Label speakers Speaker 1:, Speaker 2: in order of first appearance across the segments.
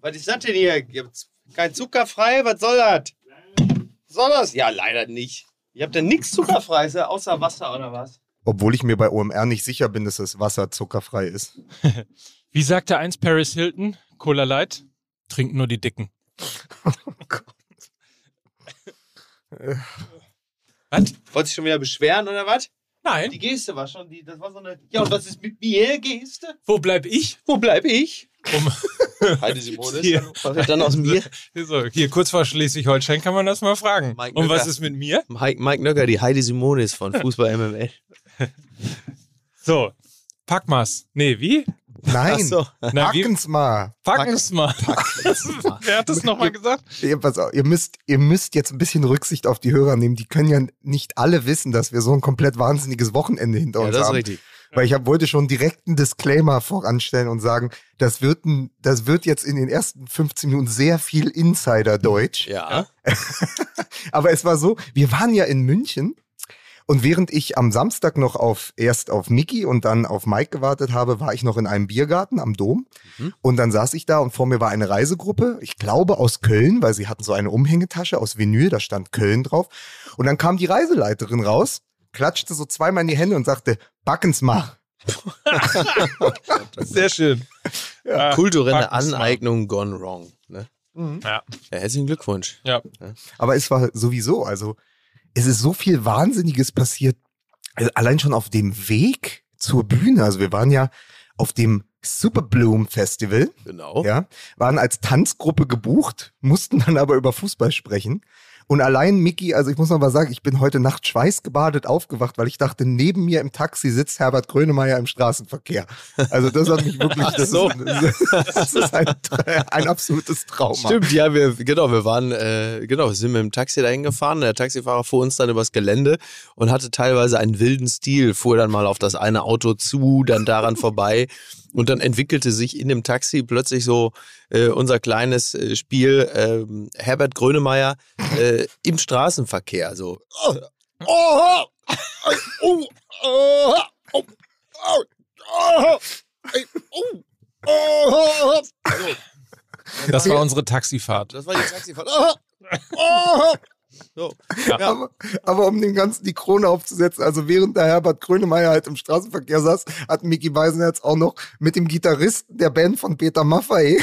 Speaker 1: Was ist das denn hier? Gibt's kein Zuckerfrei? Was soll das? Soll das? Ja, leider nicht. Ihr habt ja nichts Zuckerfreies, außer Wasser oder was?
Speaker 2: Obwohl ich mir bei OMR nicht sicher bin, dass das Wasser zuckerfrei ist.
Speaker 3: Wie sagte einst Paris Hilton, Cola Light, trinken nur die Dicken.
Speaker 2: Oh Gott.
Speaker 1: Was? Wolltest du schon wieder beschweren oder was?
Speaker 3: Nein.
Speaker 1: Die Geste war schon, die, das war so eine. Ja, und was ist mit mir, Geste?
Speaker 3: Wo bleib ich?
Speaker 1: Wo bleib ich?
Speaker 3: Um,
Speaker 1: Heide Simone.
Speaker 3: Hier.
Speaker 1: Was wird dann aus mir?
Speaker 3: so, hier kurz vor Schleswig-Holstein kann man das mal fragen.
Speaker 1: Mike
Speaker 3: Und was ist mit mir?
Speaker 1: Mike, Mike Nöcker, die Heidi Simonis von Fußball MML.
Speaker 3: So, pack mal's. Nee, wie?
Speaker 2: Nein,
Speaker 1: so.
Speaker 3: Na, wie?
Speaker 2: packen's mal.
Speaker 3: Packen's mal. Wer hat das nochmal gesagt?
Speaker 2: Ihr, pass auf, ihr, müsst, ihr müsst jetzt ein bisschen Rücksicht auf die Hörer nehmen. Die können ja nicht alle wissen, dass wir so ein komplett wahnsinniges Wochenende hinter
Speaker 1: Ja,
Speaker 2: uns
Speaker 1: das ist
Speaker 2: haben.
Speaker 1: richtig.
Speaker 2: Weil ich hab, wollte schon direkt einen Disclaimer voranstellen und sagen, das wird, ein, das wird jetzt in den ersten 15 Minuten sehr viel Insider-Deutsch.
Speaker 1: Ja.
Speaker 2: Aber es war so, wir waren ja in München und während ich am Samstag noch auf erst auf Mickey und dann auf Mike gewartet habe, war ich noch in einem Biergarten am Dom.
Speaker 1: Mhm.
Speaker 2: Und dann saß ich da und vor mir war eine Reisegruppe, ich glaube aus Köln, weil sie hatten so eine Umhängetasche aus Vinyl, da stand Köln drauf. Und dann kam die Reiseleiterin raus, klatschte so zweimal in die Hände und sagte, backen's mal.
Speaker 3: Sehr schön. Ja,
Speaker 1: Kulturelle
Speaker 3: packen's mal.
Speaker 1: Aneignung gone wrong. Ne?
Speaker 3: Ja.
Speaker 1: Ja, herzlichen Glückwunsch.
Speaker 3: Ja.
Speaker 2: Aber es war sowieso, also es ist so viel Wahnsinniges passiert, also allein schon auf dem Weg zur Bühne. Also wir waren ja auf dem Super Bloom Festival,
Speaker 1: Genau.
Speaker 2: ja, waren als Tanzgruppe gebucht, mussten dann aber über Fußball sprechen. Und allein Mickey, also ich muss noch mal sagen, ich bin heute Nacht schweißgebadet aufgewacht, weil ich dachte, neben mir im Taxi sitzt Herbert Grönemeyer im Straßenverkehr. Also das hat mich wirklich, das,
Speaker 1: so.
Speaker 2: ist, das ist ein, ein absolutes Trauma.
Speaker 1: Stimmt, ja, wir, genau, wir waren, äh, genau, wir sind mit dem Taxi dahin gefahren. Der Taxifahrer fuhr uns dann übers Gelände und hatte teilweise einen wilden Stil, fuhr dann mal auf das eine Auto zu, dann daran vorbei. Und dann entwickelte sich in dem Taxi plötzlich so äh, unser kleines äh, Spiel ähm, Herbert Grönemeyer äh, im Straßenverkehr. So. Oh, oh, oh, oh, oh, oh, oh, oh, oh, oh.
Speaker 3: Das war unsere Taxifahrt.
Speaker 1: Das war die Taxifahrt. Oh, oh. So. Ja.
Speaker 2: Aber, aber um dem Ganzen die Krone aufzusetzen, also während der Herbert Grönemeyer halt im Straßenverkehr saß, hat Mickey Beisenherz auch noch mit dem Gitarristen der Band von Peter Maffay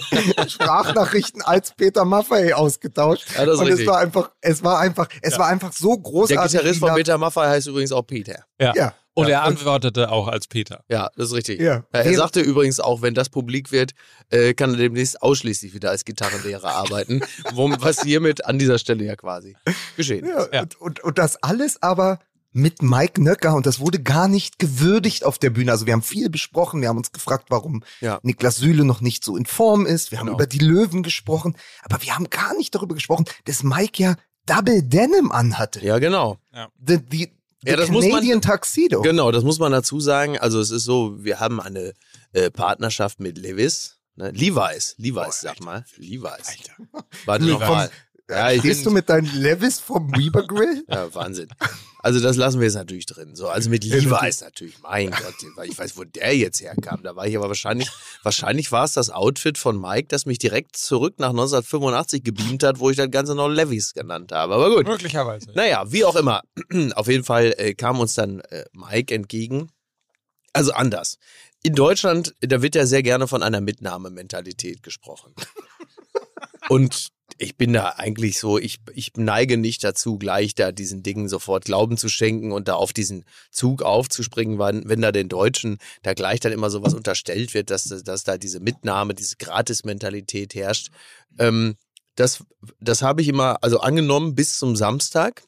Speaker 2: Sprachnachrichten als Peter Maffay ausgetauscht.
Speaker 1: Ja, das ist
Speaker 2: Und es war einfach, es war einfach, es war einfach so
Speaker 1: Der
Speaker 2: großartig.
Speaker 1: Gitarrist
Speaker 2: wie
Speaker 1: von Peter Maffay heißt übrigens auch Peter.
Speaker 3: Ja.
Speaker 2: Ja.
Speaker 3: Und
Speaker 2: Ja.
Speaker 3: er antwortete auch als Peter.
Speaker 1: Ja, das ist richtig.
Speaker 2: Ja.
Speaker 1: er sagte übrigens auch, wenn das publik wird, äh, kann er demnächst ausschließlich wieder als Gitarrenlehrer arbeiten. Was hiermit an dieser Stelle ja quasi geschehen
Speaker 2: Ja,
Speaker 1: ist.
Speaker 3: Ja.
Speaker 2: Und, und, und das alles aber mit Mike Nöcker und das wurde gar nicht gewürdigt auf der Bühne. Also wir haben viel besprochen, wir haben uns gefragt, warum
Speaker 1: Ja.
Speaker 2: Niklas Süle noch nicht so in Form ist. Wir haben
Speaker 1: Genau.
Speaker 2: über die Löwen gesprochen, aber wir haben gar nicht darüber gesprochen, dass Mike ja Double Denim anhatte.
Speaker 1: Ja, genau.
Speaker 2: The, the, the
Speaker 1: Ja, das muss man-
Speaker 2: Canadian Tuxedo.
Speaker 1: Genau, das muss man dazu sagen. Also es ist so, wir haben eine äh, Partnerschaft mit Levis. Ne? Levi's, Levi's, sag mal. Levi's. Warte
Speaker 2: Du,
Speaker 1: nochmal. Ja, ich
Speaker 2: Stehst du mit deinen Levis vom Weber Grill?
Speaker 1: ja, Wahnsinn. Also das lassen wir jetzt natürlich drin. So, also mit Levi's natürlich. Mein Gott, weil ich weiß, wo der jetzt herkam. Da war ich aber wahrscheinlich, wahrscheinlich war es das Outfit von Mike, das mich direkt zurück nach 1985 gebeamt hat, wo ich das Ganze noch Levis genannt habe. Aber gut.
Speaker 3: Möglicherweise.
Speaker 1: Naja, wie auch immer. Auf jeden Fall äh, kam uns dann äh, Mike entgegen. Also anders. In Deutschland, da wird ja sehr gerne von einer Mitnahmementalität gesprochen. Und ich bin da eigentlich so, ich, ich neige nicht dazu, gleich da diesen Dingen sofort Glauben zu schenken und da auf diesen Zug aufzuspringen, wenn, wenn da den Deutschen da gleich dann immer sowas unterstellt wird, dass, dass da diese Mitnahme, diese Gratis-Mentalität herrscht. Ähm, das, das habe ich immer, also angenommen bis zum Samstag.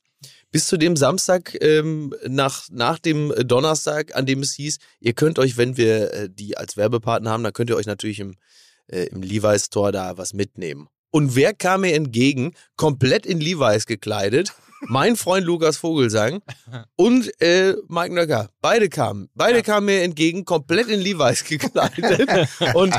Speaker 1: Bis zu dem Samstag ähm, nach, nach dem Donnerstag, an dem es hieß, ihr könnt euch, wenn wir äh, die als Werbepartner haben, dann könnt ihr euch natürlich im, äh, im Levi's Store da was mitnehmen. Und wer kam mir entgegen, komplett in Levi's gekleidet? Mein Freund Lukas Vogelsang und äh, Mike Nöcker. Beide kamen. Beide kamen mir entgegen, komplett in Levi's gekleidet. und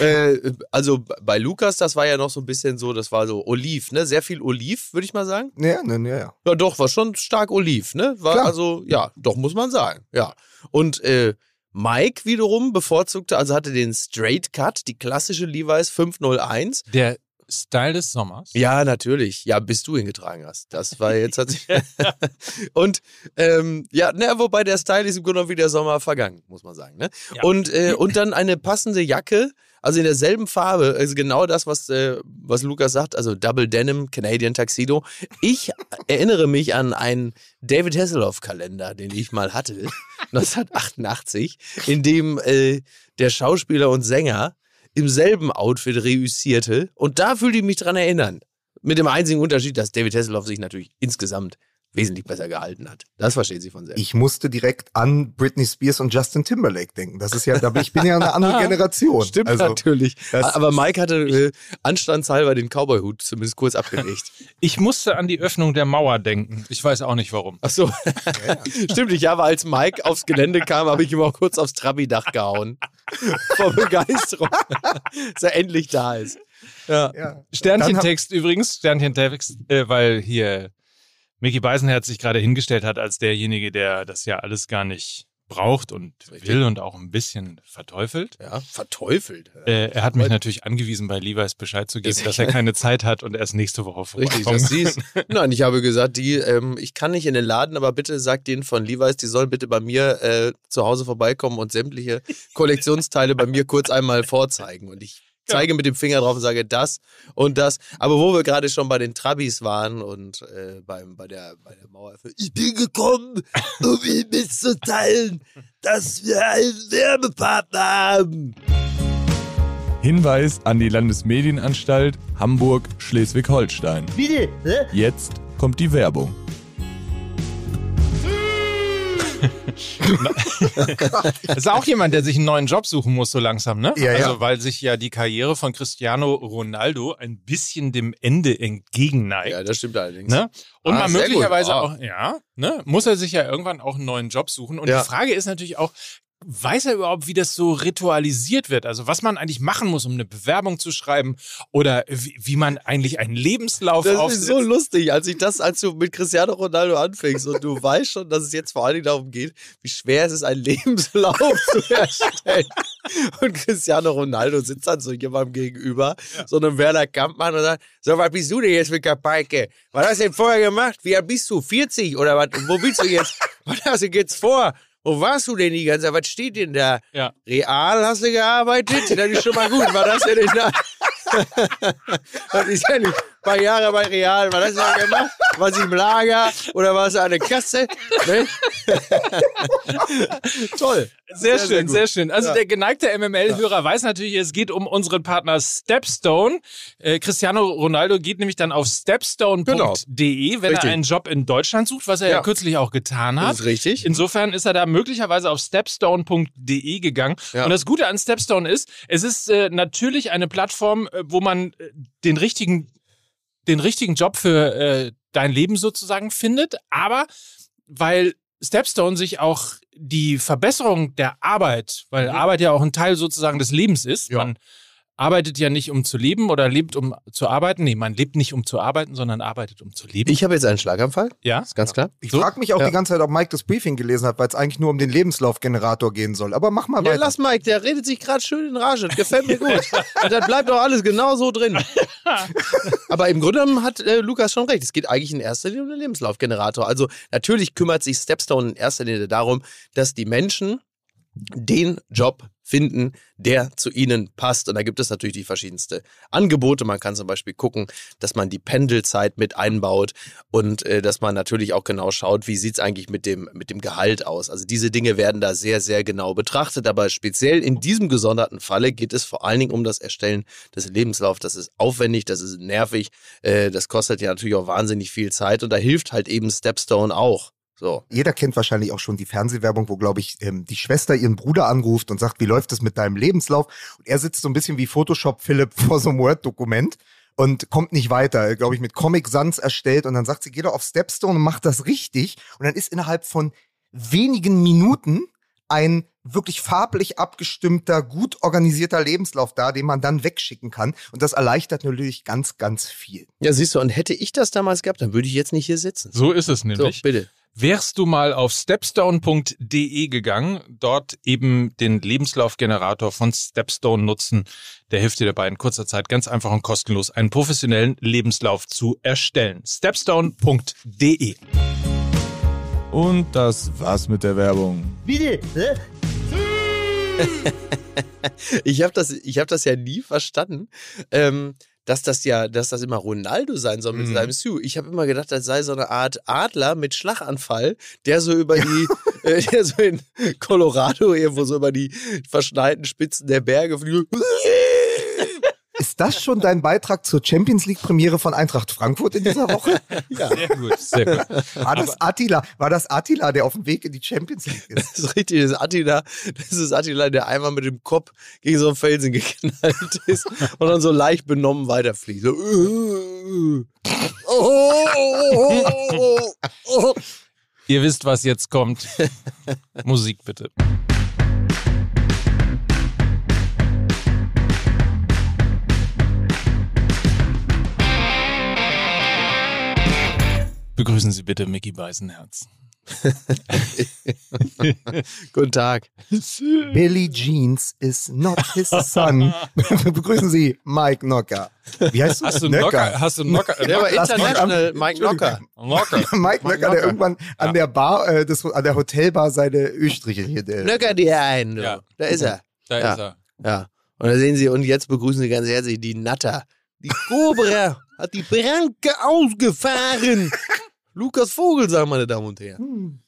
Speaker 1: äh, also bei Lukas, das war ja noch so ein bisschen so, das war so Oliv, ne? Sehr viel Oliv, würde ich mal sagen.
Speaker 2: Ja, ne, ja, ja.
Speaker 1: Ja, doch, war schon stark Oliv, ne? War
Speaker 2: Klar.
Speaker 1: also, ja, doch, muss man sagen. Ja. Und äh, Mike wiederum bevorzugte, also hatte den Straight Cut, die klassische Levi's 501.
Speaker 3: Der Style des Sommers.
Speaker 1: Ja, natürlich. Ja, bis du ihn getragen hast. Das war jetzt tatsächlich. und ähm, ja, ne, wobei der Style ist im Grunde wie der Sommer vergangen, muss man sagen. Ne?
Speaker 3: Ja.
Speaker 1: Und, äh, und dann eine passende Jacke, also in derselben Farbe, also genau das, was, äh, was Lukas sagt, also Double Denim, Canadian Tuxedo. Ich erinnere mich an einen David Hasselhoff-Kalender, den ich mal hatte, 1988, in dem äh, der Schauspieler und Sänger im selben Outfit reüssierte. Und da fühlte ich mich dran erinnern. Mit dem einzigen Unterschied, dass David Hasselhoff sich natürlich insgesamt wesentlich besser gehalten hat. Das versteht sie von selbst.
Speaker 2: Ich musste direkt an Britney Spears und Justin Timberlake denken. Das ist ja, da bin ich bin ja eine andere Generation.
Speaker 1: Stimmt
Speaker 2: also,
Speaker 1: natürlich.
Speaker 2: das-
Speaker 1: Aber Mike hatte äh, anstandshalber den Cowboy-Hut zumindest kurz abgelegt.
Speaker 3: Ich musste an die Öffnung der Mauer denken. Ich weiß auch nicht warum.
Speaker 1: Ach so. Stimmt, ich habe, als Mike aufs Gelände kam, habe ich ihm auch kurz aufs Trabi-Dach gehauen. Vor Begeisterung. dass er endlich da ist. Ja.
Speaker 2: Ja.
Speaker 3: Sternchentext übrigens, Sternchentext, äh, weil hier Mickey Beisenherz sich gerade hingestellt hat als derjenige, der das ja alles gar nicht braucht und
Speaker 1: Richtig.
Speaker 3: will und auch ein bisschen verteufelt.
Speaker 1: ja, verteufelt.
Speaker 3: Äh, er hat mich natürlich angewiesen, bei Levi's Bescheid zu geben,
Speaker 1: Das-
Speaker 3: dass er keine Zeit hat und erst nächste Woche
Speaker 1: Richtig,
Speaker 3: vorbeikommt.
Speaker 1: dass sie es. Nein, ich habe gesagt, die, ähm, ich kann nicht in den Laden, aber bitte sagt denen von Levi's, die sollen bitte bei mir äh, zu Hause vorbeikommen und sämtliche Kollektionsteile bei mir kurz einmal vorzeigen. Und ich zeige mit dem Finger drauf und sage das und das. Aber wo wir gerade schon bei den Trabis waren und äh, beim, bei, der, bei der Mauer. Ich bin gekommen, um Ihnen mitzuteilen, dass wir einen Werbepartner haben.
Speaker 4: Hinweis an die Landesmedienanstalt Hamburg-Schleswig-Holstein.
Speaker 5: Bitte, hä?
Speaker 4: Jetzt kommt die Werbung.
Speaker 3: Das ist auch jemand, der sich einen neuen Job suchen muss, so langsam, ne?
Speaker 2: Ja, ja.
Speaker 3: also, weil sich ja die Karriere von Cristiano Ronaldo ein bisschen dem Ende entgegenneigt.
Speaker 1: Ja, das stimmt allerdings.
Speaker 3: Ne? Und
Speaker 1: Ah,
Speaker 3: man möglicherweise.
Speaker 1: Ah.
Speaker 3: auch, ja, ne? muss er sich ja irgendwann auch einen neuen Job suchen. Und
Speaker 1: Ja.
Speaker 3: die Frage ist natürlich auch, weiß er überhaupt, wie das so ritualisiert wird? Also was man eigentlich machen muss, um eine Bewerbung zu schreiben oder wie, wie man eigentlich einen Lebenslauf
Speaker 1: Das
Speaker 3: aufsetzt.
Speaker 1: ist so lustig, als ich das, als du mit Cristiano Ronaldo anfängst und du weißt schon, dass es jetzt vor allen Dingen darum geht, wie schwer es ist, einen Lebenslauf zu erstellen. Und Cristiano Ronaldo sitzt dann so jemandem gegenüber, so einem Werner Kampmann und sagt, so, was bist du denn jetzt mit Kapeike? Was hast du denn vorher gemacht? Wie alt bist du? 40 oder was? Wo bist du jetzt? Was hast du jetzt vor? Wo warst du denn die ganze Zeit? Was steht denn da?
Speaker 3: Ja.
Speaker 1: Real hast du gearbeitet? Das ist schon mal gut. Was hast du denn da? Das ist ja nicht paar Jahre bei Real. Was hast du da gemacht? Warst du im Lager oder du an der Kasse? Ne? Toll.
Speaker 3: Sehr,
Speaker 1: Sehr,
Speaker 3: schön,
Speaker 1: sehr
Speaker 3: sehr schön. Also
Speaker 1: Ja.
Speaker 3: der geneigte MML-Hörer weiß natürlich, es geht um unseren Partner Stepstone. Äh, Cristiano Ronaldo geht nämlich dann auf stepstone.de, wenn
Speaker 1: Richtig.
Speaker 3: er einen Job in Deutschland sucht, was er ja,
Speaker 1: Ja.
Speaker 3: kürzlich auch getan hat.
Speaker 1: Das ist richtig.
Speaker 3: Insofern ist er da möglicherweise auf stepstone.de gegangen.
Speaker 1: Ja.
Speaker 3: Und das Gute an Stepstone ist, es ist äh, natürlich eine Plattform, äh, wo man äh, den richtigen, den richtigen Job für äh, dein Leben sozusagen findet, aber weil Stepstone sich auch die Verbesserung der Arbeit, weil Arbeit ja auch ein Teil sozusagen des Lebens ist.
Speaker 1: Ja.
Speaker 3: Man arbeitet ja nicht, um zu leben oder lebt, um zu arbeiten. Nee, man lebt nicht, um zu arbeiten, sondern arbeitet, um zu leben.
Speaker 1: Ich habe jetzt einen Schlaganfall.
Speaker 3: ja.
Speaker 1: Ist ganz klar.
Speaker 2: Ich
Speaker 3: So?
Speaker 2: frage mich auch
Speaker 1: Ja.
Speaker 2: die ganze Zeit, ob Mike das Briefing gelesen hat, weil es eigentlich nur um den Lebenslaufgenerator gehen soll. Aber mach mal
Speaker 1: Ja,
Speaker 2: weiter.
Speaker 1: lass Mike, der redet sich gerade schön in Rage. Das gefällt mir gut. Und das bleibt doch alles genau so drin. Aber im Grunde genommen hat äh, Lukas schon recht. Es geht eigentlich in erster Linie um den Lebenslaufgenerator. Also natürlich kümmert sich Stepstone in erster Linie darum, dass die Menschen den Job finden, der zu ihnen passt. Und da gibt es natürlich die verschiedenste Angebote. Man kann zum Beispiel gucken, dass man die Pendelzeit mit einbaut und äh, dass man natürlich auch genau schaut, wie sieht es eigentlich mit dem, mit dem Gehalt aus. Also diese Dinge werden da sehr, sehr genau betrachtet. Aber speziell in diesem gesonderten Falle geht es vor allen Dingen um das Erstellen des Lebenslaufs. Das ist aufwendig, das ist nervig, äh, das kostet ja natürlich auch wahnsinnig viel Zeit und da hilft halt eben Stepstone auch. So.
Speaker 2: Jeder kennt wahrscheinlich auch schon die Fernsehwerbung, wo, glaube ich, ähm, die Schwester ihren Bruder anruft und sagt, wie läuft es mit deinem Lebenslauf? Und er sitzt so ein bisschen wie Photoshop Philipp vor so einem Word-Dokument und kommt nicht weiter, glaube ich, mit Comic Sans erstellt. Und dann sagt sie, geh doch auf Stepstone und mach das richtig. Und dann ist innerhalb von wenigen Minuten ein wirklich farblich abgestimmter, gut organisierter Lebenslauf da, den man dann wegschicken kann. Und das erleichtert natürlich ganz, ganz viel.
Speaker 1: Ja, siehst du, und hätte ich das damals gehabt, dann würde ich jetzt nicht hier sitzen.
Speaker 3: So ist es
Speaker 1: So,
Speaker 3: nämlich.
Speaker 1: bitte.
Speaker 3: Wärst du mal auf stepstone.de gegangen, dort eben den Lebenslaufgenerator von Stepstone nutzen, der hilft dir dabei in kurzer Zeit ganz einfach und kostenlos einen professionellen Lebenslauf zu erstellen. stepstone.de
Speaker 4: Und das war's mit der Werbung.
Speaker 5: Bitte? Hä?
Speaker 1: Ich habe das, ich hab das ja nie verstanden. Ähm, dass das ja, dass das immer Ronaldo sein soll mit
Speaker 2: Mhm.
Speaker 1: seinem Sue. Ich habe immer gedacht, das sei so eine Art Adler mit Schlaganfall, der so über die, äh, der so in Colorado irgendwo so über die verschneiten Spitzen der Berge fliegt.
Speaker 2: Ist das schon dein Beitrag zur Champions League Premiere von Eintracht Frankfurt in dieser Woche?
Speaker 1: Ja,
Speaker 3: Sehr gut, sehr gut.
Speaker 2: War das Attila? War das Attila, der auf dem Weg in die Champions League ist?
Speaker 1: das ist richtig. Das ist Attila, das ist Attila, der einmal mit dem Kopf gegen so einen Felsen geknallt ist und dann so leicht benommen weiterfliegt. So.
Speaker 3: Ihr wisst, was jetzt kommt. Musik bitte. Begrüßen Sie bitte Mickey Beisenherz.
Speaker 1: Guten Tag.
Speaker 2: Billy Jeans is not his son. Begrüßen Sie Mike Knocker. Wie heißt du?
Speaker 3: Hast du einen Knocker? Hast du einen Knocker?
Speaker 1: Der war international Mike Knocker.
Speaker 3: Knocker.
Speaker 2: Mike
Speaker 1: Mike
Speaker 2: Knocker, der
Speaker 1: Knocker.
Speaker 2: irgendwann an der Bar, äh, des, an der Hotelbar seine Östriche hier. Der,
Speaker 1: Nöcker dir ein.
Speaker 3: Ja.
Speaker 1: Da ist er.
Speaker 3: Da
Speaker 1: Ja.
Speaker 3: ist er.
Speaker 1: Ja. Und da sehen Sie, und jetzt begrüßen Sie ganz herzlich die Natter. Die Cobra hat die Branke ausgefahren. Lukas Vogelsang, meine Damen und Herren.
Speaker 2: Hm.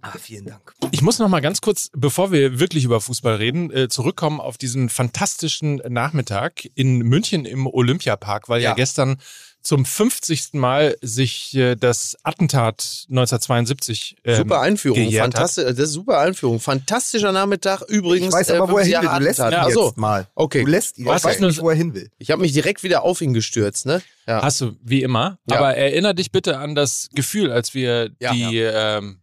Speaker 2: Ah, vielen Dank.
Speaker 3: Ich muss noch mal ganz kurz, bevor wir wirklich über Fußball reden, äh, zurückkommen auf diesen fantastischen Nachmittag in München im Olympiapark, weil ja,
Speaker 1: Ja.
Speaker 3: gestern zum 50. Mal sich äh, das Attentat 1972 ähm,
Speaker 1: Super Einführung. Fantastisch, das ist super Einführung. Fantastischer Nachmittag. Übrigens.
Speaker 2: Ich weiß
Speaker 1: äh,
Speaker 2: aber, wo er
Speaker 1: 50
Speaker 2: hin will. Du lässt ihn
Speaker 1: Attentat.
Speaker 2: jetzt
Speaker 1: so.
Speaker 2: mal.
Speaker 1: Okay.
Speaker 2: Du lässt ihn.
Speaker 3: Was
Speaker 2: ich weiß nicht, wo er hin will.
Speaker 1: Ich habe mich direkt wieder auf ihn gestürzt, ne? Ja.
Speaker 3: Hast du, wie immer.
Speaker 1: Ja.
Speaker 3: Aber erinnere dich bitte an das Gefühl, als wir
Speaker 1: Ja.
Speaker 3: die Ähm,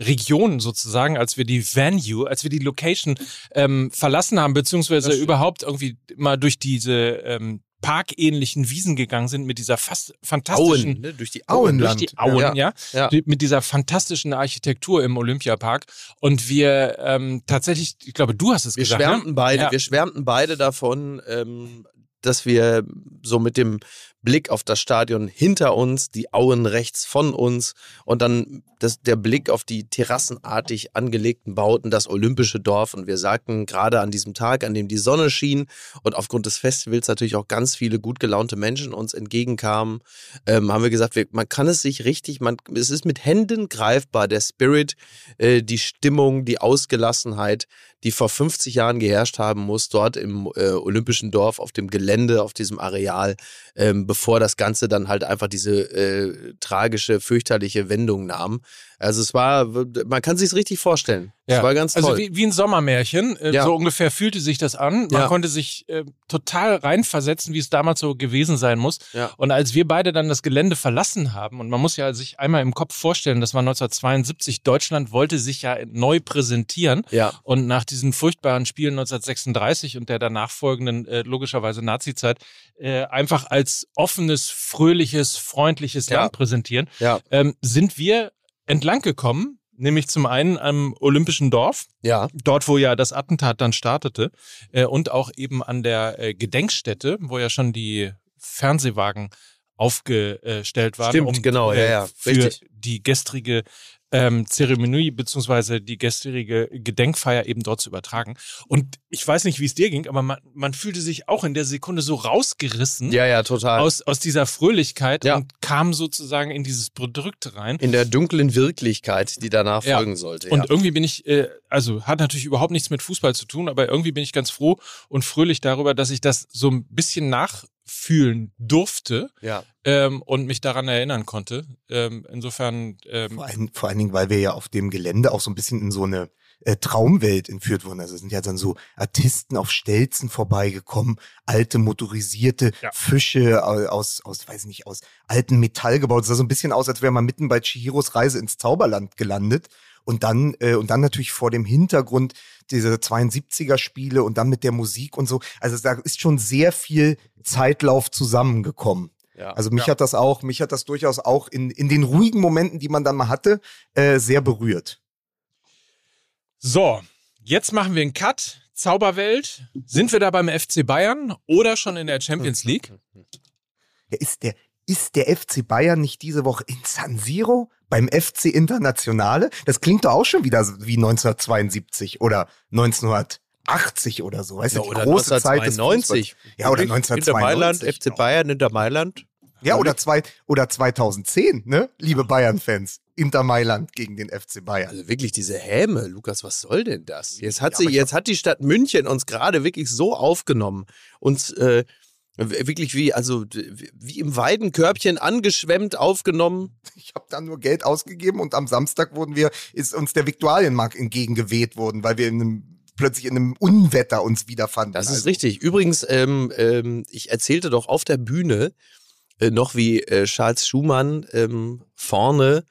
Speaker 3: Region sozusagen, als wir die Venue, als wir die Location ähm, verlassen haben, beziehungsweise überhaupt irgendwie mal durch diese ähm, parkähnlichen Wiesen gegangen sind mit dieser fast fantastischen
Speaker 1: Auen, ne? Durch die
Speaker 2: Auenland.
Speaker 3: durch die Auen, ja,
Speaker 1: Ja. Ja.
Speaker 3: Mit dieser fantastischen Architektur im Olympiapark. Und wir ähm, tatsächlich, ich glaube, du hast es
Speaker 1: Wir
Speaker 3: gesagt,
Speaker 1: schwärmten
Speaker 3: ne?
Speaker 1: beide,
Speaker 3: Ja.
Speaker 1: wir schwärmten beide davon, ähm, dass wir so mit dem Blick auf das Stadion hinter uns, die Auen rechts von uns und dann das, der Blick auf die terrassenartig angelegten Bauten, das olympische Dorf. Und wir sagten gerade an diesem Tag, an dem die Sonne schien und aufgrund des Festivals natürlich auch ganz viele gut gelaunte Menschen uns entgegenkamen, ähm, haben wir gesagt, wir, man kann es sich richtig, man, es ist mit Händen greifbar, der Spirit, äh, die Stimmung, die Ausgelassenheit, die vor 50 Jahren geherrscht haben muss, dort im äh, Olympischen Dorf, auf dem Gelände, auf diesem Areal, ähm, bevor das Ganze dann halt einfach diese äh, tragische, fürchterliche Wendung nahm. Also es war, man kann sich richtig vorstellen. Es war ganz toll.
Speaker 3: Also wie, wie ein Sommermärchen, äh,
Speaker 1: Ja.
Speaker 3: so ungefähr fühlte sich das an. Man
Speaker 1: Ja.
Speaker 3: konnte sich äh, total reinversetzen, wie es damals so gewesen sein muss.
Speaker 1: Ja.
Speaker 3: Und als wir beide dann das Gelände verlassen haben, und man muss ja sich einmal im Kopf vorstellen, das war 1972, Deutschland wollte sich ja neu präsentieren.
Speaker 1: ja.
Speaker 3: Und nach diesen furchtbaren Spielen 1936 und der danach folgenden äh, logischerweise Nazi-Zeit äh, einfach als offenes, fröhliches, freundliches
Speaker 1: Ja.
Speaker 3: Land präsentieren,
Speaker 1: Ja.
Speaker 3: ähm, sind wir entlang gekommen, nämlich zum einen am Olympischen Dorf,
Speaker 1: Ja.
Speaker 3: dort wo ja das Attentat dann startete, äh, und auch eben an der äh, Gedenkstätte, wo ja schon die Fernsehwagen aufgestellt waren.
Speaker 1: Stimmt, genau, ja, ja,
Speaker 3: für
Speaker 1: richtig.
Speaker 3: die gestrige ähm, Zeremonie beziehungsweise die gestrige Gedenkfeier eben dort zu übertragen. Und ich weiß nicht, wie es dir ging, aber man, man fühlte sich auch in der Sekunde so rausgerissen
Speaker 1: Ja, ja, total.
Speaker 3: aus, aus dieser Fröhlichkeit
Speaker 1: Ja.
Speaker 3: und kam sozusagen in dieses Bedrückte rein.
Speaker 1: In der dunklen Wirklichkeit, die danach
Speaker 3: Ja.
Speaker 1: folgen sollte.
Speaker 3: Und
Speaker 1: ja.
Speaker 3: irgendwie bin ich, äh, also hat natürlich überhaupt nichts mit Fußball zu tun, aber irgendwie bin ich ganz froh und fröhlich darüber, dass ich das so ein bisschen nachfühlen durfte
Speaker 1: ja.
Speaker 3: ähm, und mich daran erinnern konnte. Ähm, insofern, ähm,
Speaker 2: Vor allen, vor allen Dingen, weil wir ja auf dem Gelände auch so ein bisschen in so eine äh, Traumwelt entführt wurden. Also sind ja dann so Artisten auf Stelzen vorbeigekommen, alte motorisierte
Speaker 3: Ja.
Speaker 2: Fische au- aus, aus, weiß nicht, aus alten Metall gebaut. Es sah so ein bisschen aus, als wäre man mitten bei Chihiros Reise ins Zauberland gelandet. Und dann, äh, und dann natürlich vor dem Hintergrund dieser 72er Spiele und dann mit der Musik und so. Also da ist schon sehr viel Zeitlauf zusammengekommen.
Speaker 1: Ja.
Speaker 2: Also mich
Speaker 3: Ja.
Speaker 2: hat das auch, mich hat das durchaus auch in, in den ruhigen Momenten, die man dann mal hatte, äh, sehr berührt.
Speaker 3: So, jetzt machen wir einen Cut. Zauberwelt. Sind wir da beim FC Bayern oder schon in der Champions League?
Speaker 2: Ja, ist der, ist der FC Bayern nicht diese Woche in San Siro beim FC Internationale? Das klingt doch auch schon wieder wie 1972 oder 1980 oder so. Weißt
Speaker 1: ja,
Speaker 2: du, die große Zeit des
Speaker 1: 1992.
Speaker 2: Fußballs. Ja, oder
Speaker 1: Inter
Speaker 2: 1992.
Speaker 1: Mailand, FC Bayern, Inter Mailand.
Speaker 2: Ja, oder, zwei, oder 2010, ne? Liebe Bayern-Fans. Inter Mailand gegen den FC Bayern.
Speaker 1: Also wirklich diese Häme, Lukas, was soll denn das? Jetzt hat
Speaker 2: Ja,
Speaker 1: sie,
Speaker 2: ich
Speaker 1: jetzt hat die Stadt München uns gerade wirklich so aufgenommen, uns äh, wirklich wie, also wie im Weidenkörbchen angeschwemmt aufgenommen.
Speaker 2: Ich habe dann nur Geld ausgegeben und am Samstag wurden wir, ist uns der Viktualienmarkt entgegengeweht worden, weil wir in einem, plötzlich in einem Unwetter uns wiederfanden.
Speaker 1: Das ist
Speaker 2: Also,
Speaker 1: richtig. Übrigens, ähm, ähm, ich erzählte doch auf der Bühne äh, noch, wie äh, Charles Schumann ähm, vorne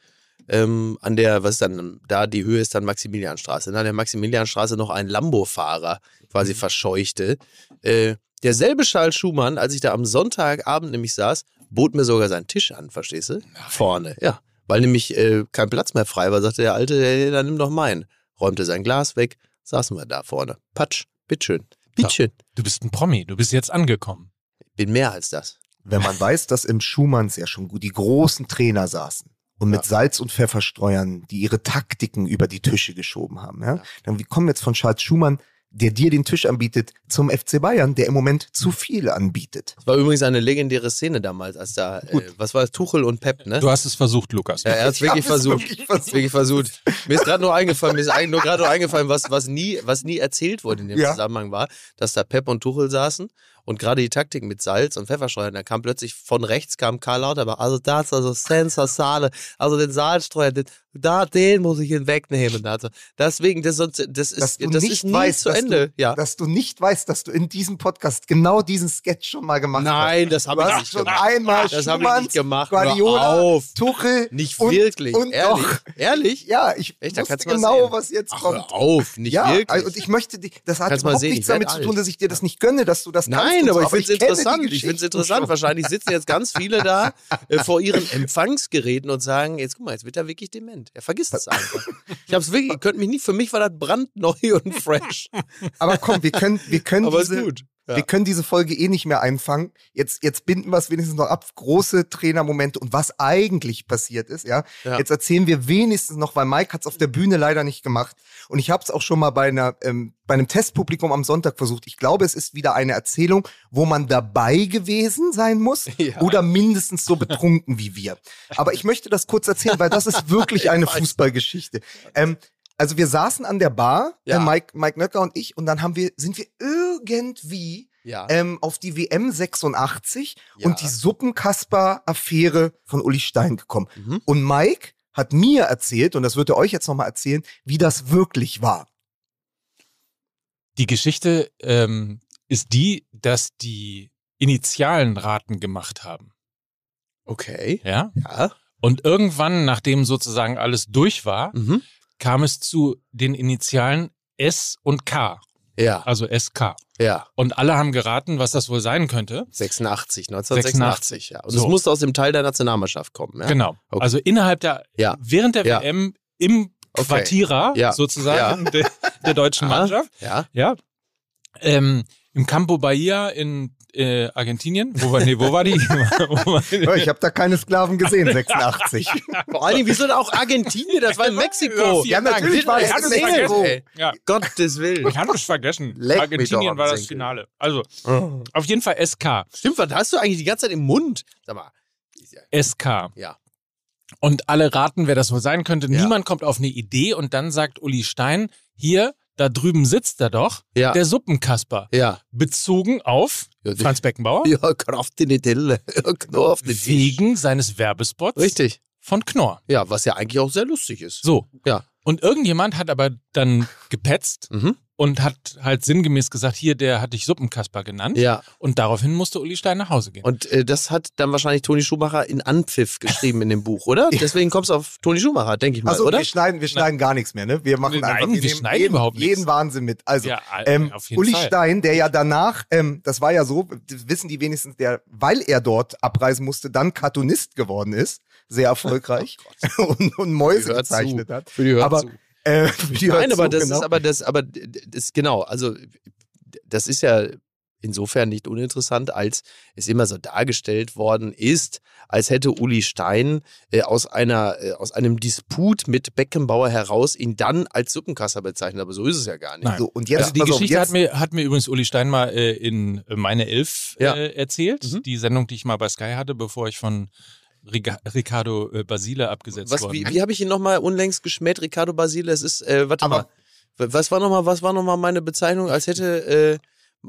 Speaker 1: ähm, an der, was ist dann, da die Höhe ist dann Maximilianstraße, ne, an der Maximilianstraße noch einen Lambo-Fahrer quasi verscheuchte. Äh, derselbe Charles Schumann, als ich da am Sonntagabend nämlich saß, bot mir sogar seinen Tisch an, verstehst du? Vorne, ja. Weil nämlich äh, kein Platz mehr frei war, sagte der Alte, ja, dann nimm doch meinen. Räumte sein Glas weg, saßen wir da vorne. Patsch, bitteschön, bitteschön.
Speaker 3: Du bist ein Promi, du bist jetzt angekommen.
Speaker 1: Bin mehr als das.
Speaker 2: Wenn man weiß, dass im Schumanns ja schon gut die großen Trainer saßen und mit
Speaker 1: Ja.
Speaker 2: Salz- und Pfefferstreuern, die ihre Taktiken über die Tische geschoben haben, ja, dann wie kommen wir jetzt von Charles Schumann, der dir den Tisch anbietet, zum FC Bayern, der im Moment zu viel anbietet?
Speaker 1: Das war übrigens eine legendäre Szene damals, als da, äh, was war das, Tuchel und Pep, ne?
Speaker 3: Du hast es versucht, Lukas.
Speaker 1: Ja, er hat es wirklich
Speaker 2: es
Speaker 1: versucht.
Speaker 2: wirklich versucht.
Speaker 1: Mir ist gerade nur eingefallen, mir ist eigentlich nur gerade nur eingefallen, was, was, nie, was nie erzählt wurde in dem
Speaker 2: Ja.
Speaker 1: Zusammenhang war, dass da Pep und Tuchel saßen und gerade die Taktik mit Salz und Pfefferstreuern, da kam plötzlich von rechts kam Karl Lauterbach, also das, also Sensasale, also den Salzstreuer, den, da, den muss ich hinwegnehmen. Also deswegen, das, sonst- das ist,
Speaker 2: Dass du
Speaker 1: das
Speaker 2: nicht
Speaker 1: ist nie
Speaker 2: weißt,
Speaker 1: zu
Speaker 2: dass
Speaker 1: Ende.
Speaker 2: Du,
Speaker 1: ja.
Speaker 2: Dass du nicht weißt, dass du in diesem Podcast genau diesen Sketch schon mal gemacht hast.
Speaker 1: Nein, das habe ich nicht
Speaker 2: schon
Speaker 1: gemacht.
Speaker 2: einmal
Speaker 1: Das habe ich nicht gemacht.
Speaker 2: Guardiola,
Speaker 1: auf.
Speaker 2: Tuchel.
Speaker 1: Nicht
Speaker 2: und,
Speaker 1: wirklich.
Speaker 2: Und
Speaker 1: Ehrlich?
Speaker 2: doch.
Speaker 1: Ehrlich?
Speaker 2: Ja, ich
Speaker 1: Echt,
Speaker 2: wusste genau, was jetzt
Speaker 1: Ach,
Speaker 2: kommt.
Speaker 1: hör auf, nicht
Speaker 2: ja,
Speaker 1: wirklich.
Speaker 2: also und ich möchte dich, das hat
Speaker 1: Kannst
Speaker 2: überhaupt
Speaker 1: sehen,
Speaker 2: nichts damit zu
Speaker 1: alt.
Speaker 2: tun, dass ich dir das nicht gönne, dass du das kannst
Speaker 1: Nein, aber
Speaker 2: so,
Speaker 1: ich finde es interessant. Ich finde es interessant. Wahrscheinlich sitzen jetzt ganz viele da äh, vor ihren Empfangsgeräten und sagen, jetzt guck mal, jetzt wird er wirklich dement. Er vergisst es einfach. Ich habe es wirklich, ihr könnt mich nicht, für mich war das brandneu und fresh.
Speaker 2: Aber komm, wir können, wir können
Speaker 1: Aber ist
Speaker 2: diese,
Speaker 1: gut. Ja.
Speaker 2: wir können diese Folge eh nicht mehr einfangen. Jetzt, jetzt binden wir es wenigstens noch ab. Große Trainermomente und was eigentlich passiert ist, ja.
Speaker 1: Ja.
Speaker 2: Jetzt erzählen wir wenigstens noch, weil Mike hat es auf der Bühne leider nicht gemacht. Und ich habe es auch schon mal bei einer, ähm, bei einem Testpublikum am Sonntag versucht. Ich glaube, es ist wieder eine Erzählung, wo man dabei gewesen sein muss
Speaker 1: Ja.
Speaker 2: oder mindestens so betrunken wie wir. Aber ich möchte das kurz erzählen, weil das ist wirklich eine Fußballgeschichte. Ähm, also wir saßen an der Bar,
Speaker 1: Ja.
Speaker 2: äh, Mike, Mike Nöcker und ich, und dann haben wir, sind wir irgendwie
Speaker 1: Ja.
Speaker 2: ähm, auf die WM 86
Speaker 1: Ja.
Speaker 2: und die Suppenkasper-Affäre von Uli Stein gekommen.
Speaker 1: Mhm.
Speaker 2: Und Mike hat mir erzählt, und das wird er euch jetzt nochmal erzählen, wie das wirklich war.
Speaker 3: Die Geschichte ähm, ist die, dass die Initialen Raten gemacht haben.
Speaker 1: Okay.
Speaker 3: Ja?
Speaker 1: Ja.
Speaker 3: Und irgendwann, nachdem sozusagen alles durch war,
Speaker 1: Mhm.
Speaker 3: Kam es zu den Initialen S und K,
Speaker 1: Ja.
Speaker 3: also SK.
Speaker 1: Ja.
Speaker 3: Und alle haben geraten, was das wohl sein könnte.
Speaker 1: 86, 1986, ja. Und
Speaker 3: So.
Speaker 1: es musste aus dem Teil der Nationalmannschaft kommen, ja?
Speaker 3: Genau.
Speaker 1: Okay.
Speaker 3: Also innerhalb der,
Speaker 1: Ja.
Speaker 3: während der
Speaker 1: Ja.
Speaker 3: WM im
Speaker 1: Okay.
Speaker 3: Quartierer
Speaker 1: Ja.
Speaker 3: sozusagen der, der deutschen. Mannschaft.
Speaker 1: Ja.
Speaker 3: Ja. Ähm, Im Campo Bahia in äh, Argentinien. Wo war, nee, wo war die?
Speaker 2: Ich habe da keine Sklaven gesehen, 86.
Speaker 1: Vor allen Dingen, wieso auch Argentinien? Das war in Mexiko.
Speaker 3: Ja,
Speaker 2: ja, natürlich war
Speaker 3: Ich
Speaker 2: es in
Speaker 3: es
Speaker 2: Mexiko.
Speaker 3: Ja.
Speaker 1: Gottes Willen.
Speaker 3: Ich hatte es vergessen.
Speaker 1: Leck
Speaker 3: Argentinien war das
Speaker 1: Senkel.
Speaker 3: Finale. Also,
Speaker 1: Oh.
Speaker 3: auf jeden Fall SK.
Speaker 1: Stimmt, was hast du eigentlich die ganze Zeit im Mund? Sag mal.
Speaker 3: SK.
Speaker 1: Ja.
Speaker 3: Und alle raten, wer das wohl sein könnte.
Speaker 1: Ja.
Speaker 3: Niemand kommt auf eine Idee und dann sagt Uli Stein, hier, da drüben sitzt er doch,
Speaker 1: Ja.
Speaker 3: der Suppenkasper.
Speaker 1: Ja.
Speaker 3: Bezogen auf
Speaker 1: Ja,
Speaker 3: Franz Beckenbauer
Speaker 1: Ja, Kraft in die Tille. Knorr auf den Tisch.
Speaker 3: wegen seines Werbespots
Speaker 1: Richtig.
Speaker 3: von Knorr.
Speaker 1: Ja, was ja eigentlich auch sehr lustig ist.
Speaker 3: So.
Speaker 1: Ja.
Speaker 3: Und irgendjemand hat aber dann gepetzt
Speaker 1: Mhm.
Speaker 3: Und hat halt sinngemäß gesagt, hier, der hat dich Suppenkasper genannt.
Speaker 1: Ja.
Speaker 3: Und daraufhin musste Uli Stein nach Hause gehen.
Speaker 1: Und äh, das hat dann wahrscheinlich Toni Schumacher in Anpfiff geschrieben in dem Buch, oder? Deswegen kommst du auf Toni Schumacher, denke ich mal,
Speaker 2: Also
Speaker 1: oder?
Speaker 2: wir schneiden, wir schneiden gar nichts mehr, ne? Wir machen
Speaker 3: Nein,
Speaker 2: einfach,
Speaker 3: wir
Speaker 2: nehmen
Speaker 3: schneiden
Speaker 2: jeden,
Speaker 3: überhaupt nichts.
Speaker 2: jeden Wahnsinn mit. Also
Speaker 3: Ja,
Speaker 2: ähm,
Speaker 3: auf jeden
Speaker 2: Uli
Speaker 3: Fall.
Speaker 2: Stein, der ja danach, ähm, das war ja so, wissen die wenigstens, der, weil er dort abreisen musste, dann Cartoonist geworden ist, sehr erfolgreich und, und Mäuse gezeichnet
Speaker 1: zu.
Speaker 2: hat.
Speaker 1: Für die Hört
Speaker 2: aber
Speaker 1: zu.
Speaker 2: Äh,
Speaker 1: Nein, aber das
Speaker 2: genau.
Speaker 1: ist aber das, aber das genau, also das ist ja insofern nicht uninteressant, als es immer so dargestellt worden ist, als hätte Uli Stein äh, aus einer äh, aus einem Disput mit Beckenbauer heraus ihn dann als Suppenkasser bezeichnet, aber so ist es ja gar nicht.
Speaker 2: So, und jetzt,
Speaker 3: also die
Speaker 2: auf,
Speaker 3: Geschichte
Speaker 2: jetzt,
Speaker 3: hat mir, hat mir übrigens Uli Stein mal äh, in meine Elf
Speaker 1: Ja.
Speaker 3: äh, erzählt.
Speaker 1: Mhm.
Speaker 3: Die Sendung, die ich mal bei Sky hatte, bevor ich von Ricardo äh, Basile abgesetzt
Speaker 1: Was,
Speaker 3: worden
Speaker 1: wie, wie habe ich ihn nochmal unlängst geschmäht, Ricardo Basile? Es ist, äh, warte
Speaker 2: Aber-
Speaker 1: mal. Was war nochmal, was war noch mal meine Bezeichnung? Als hätte, äh,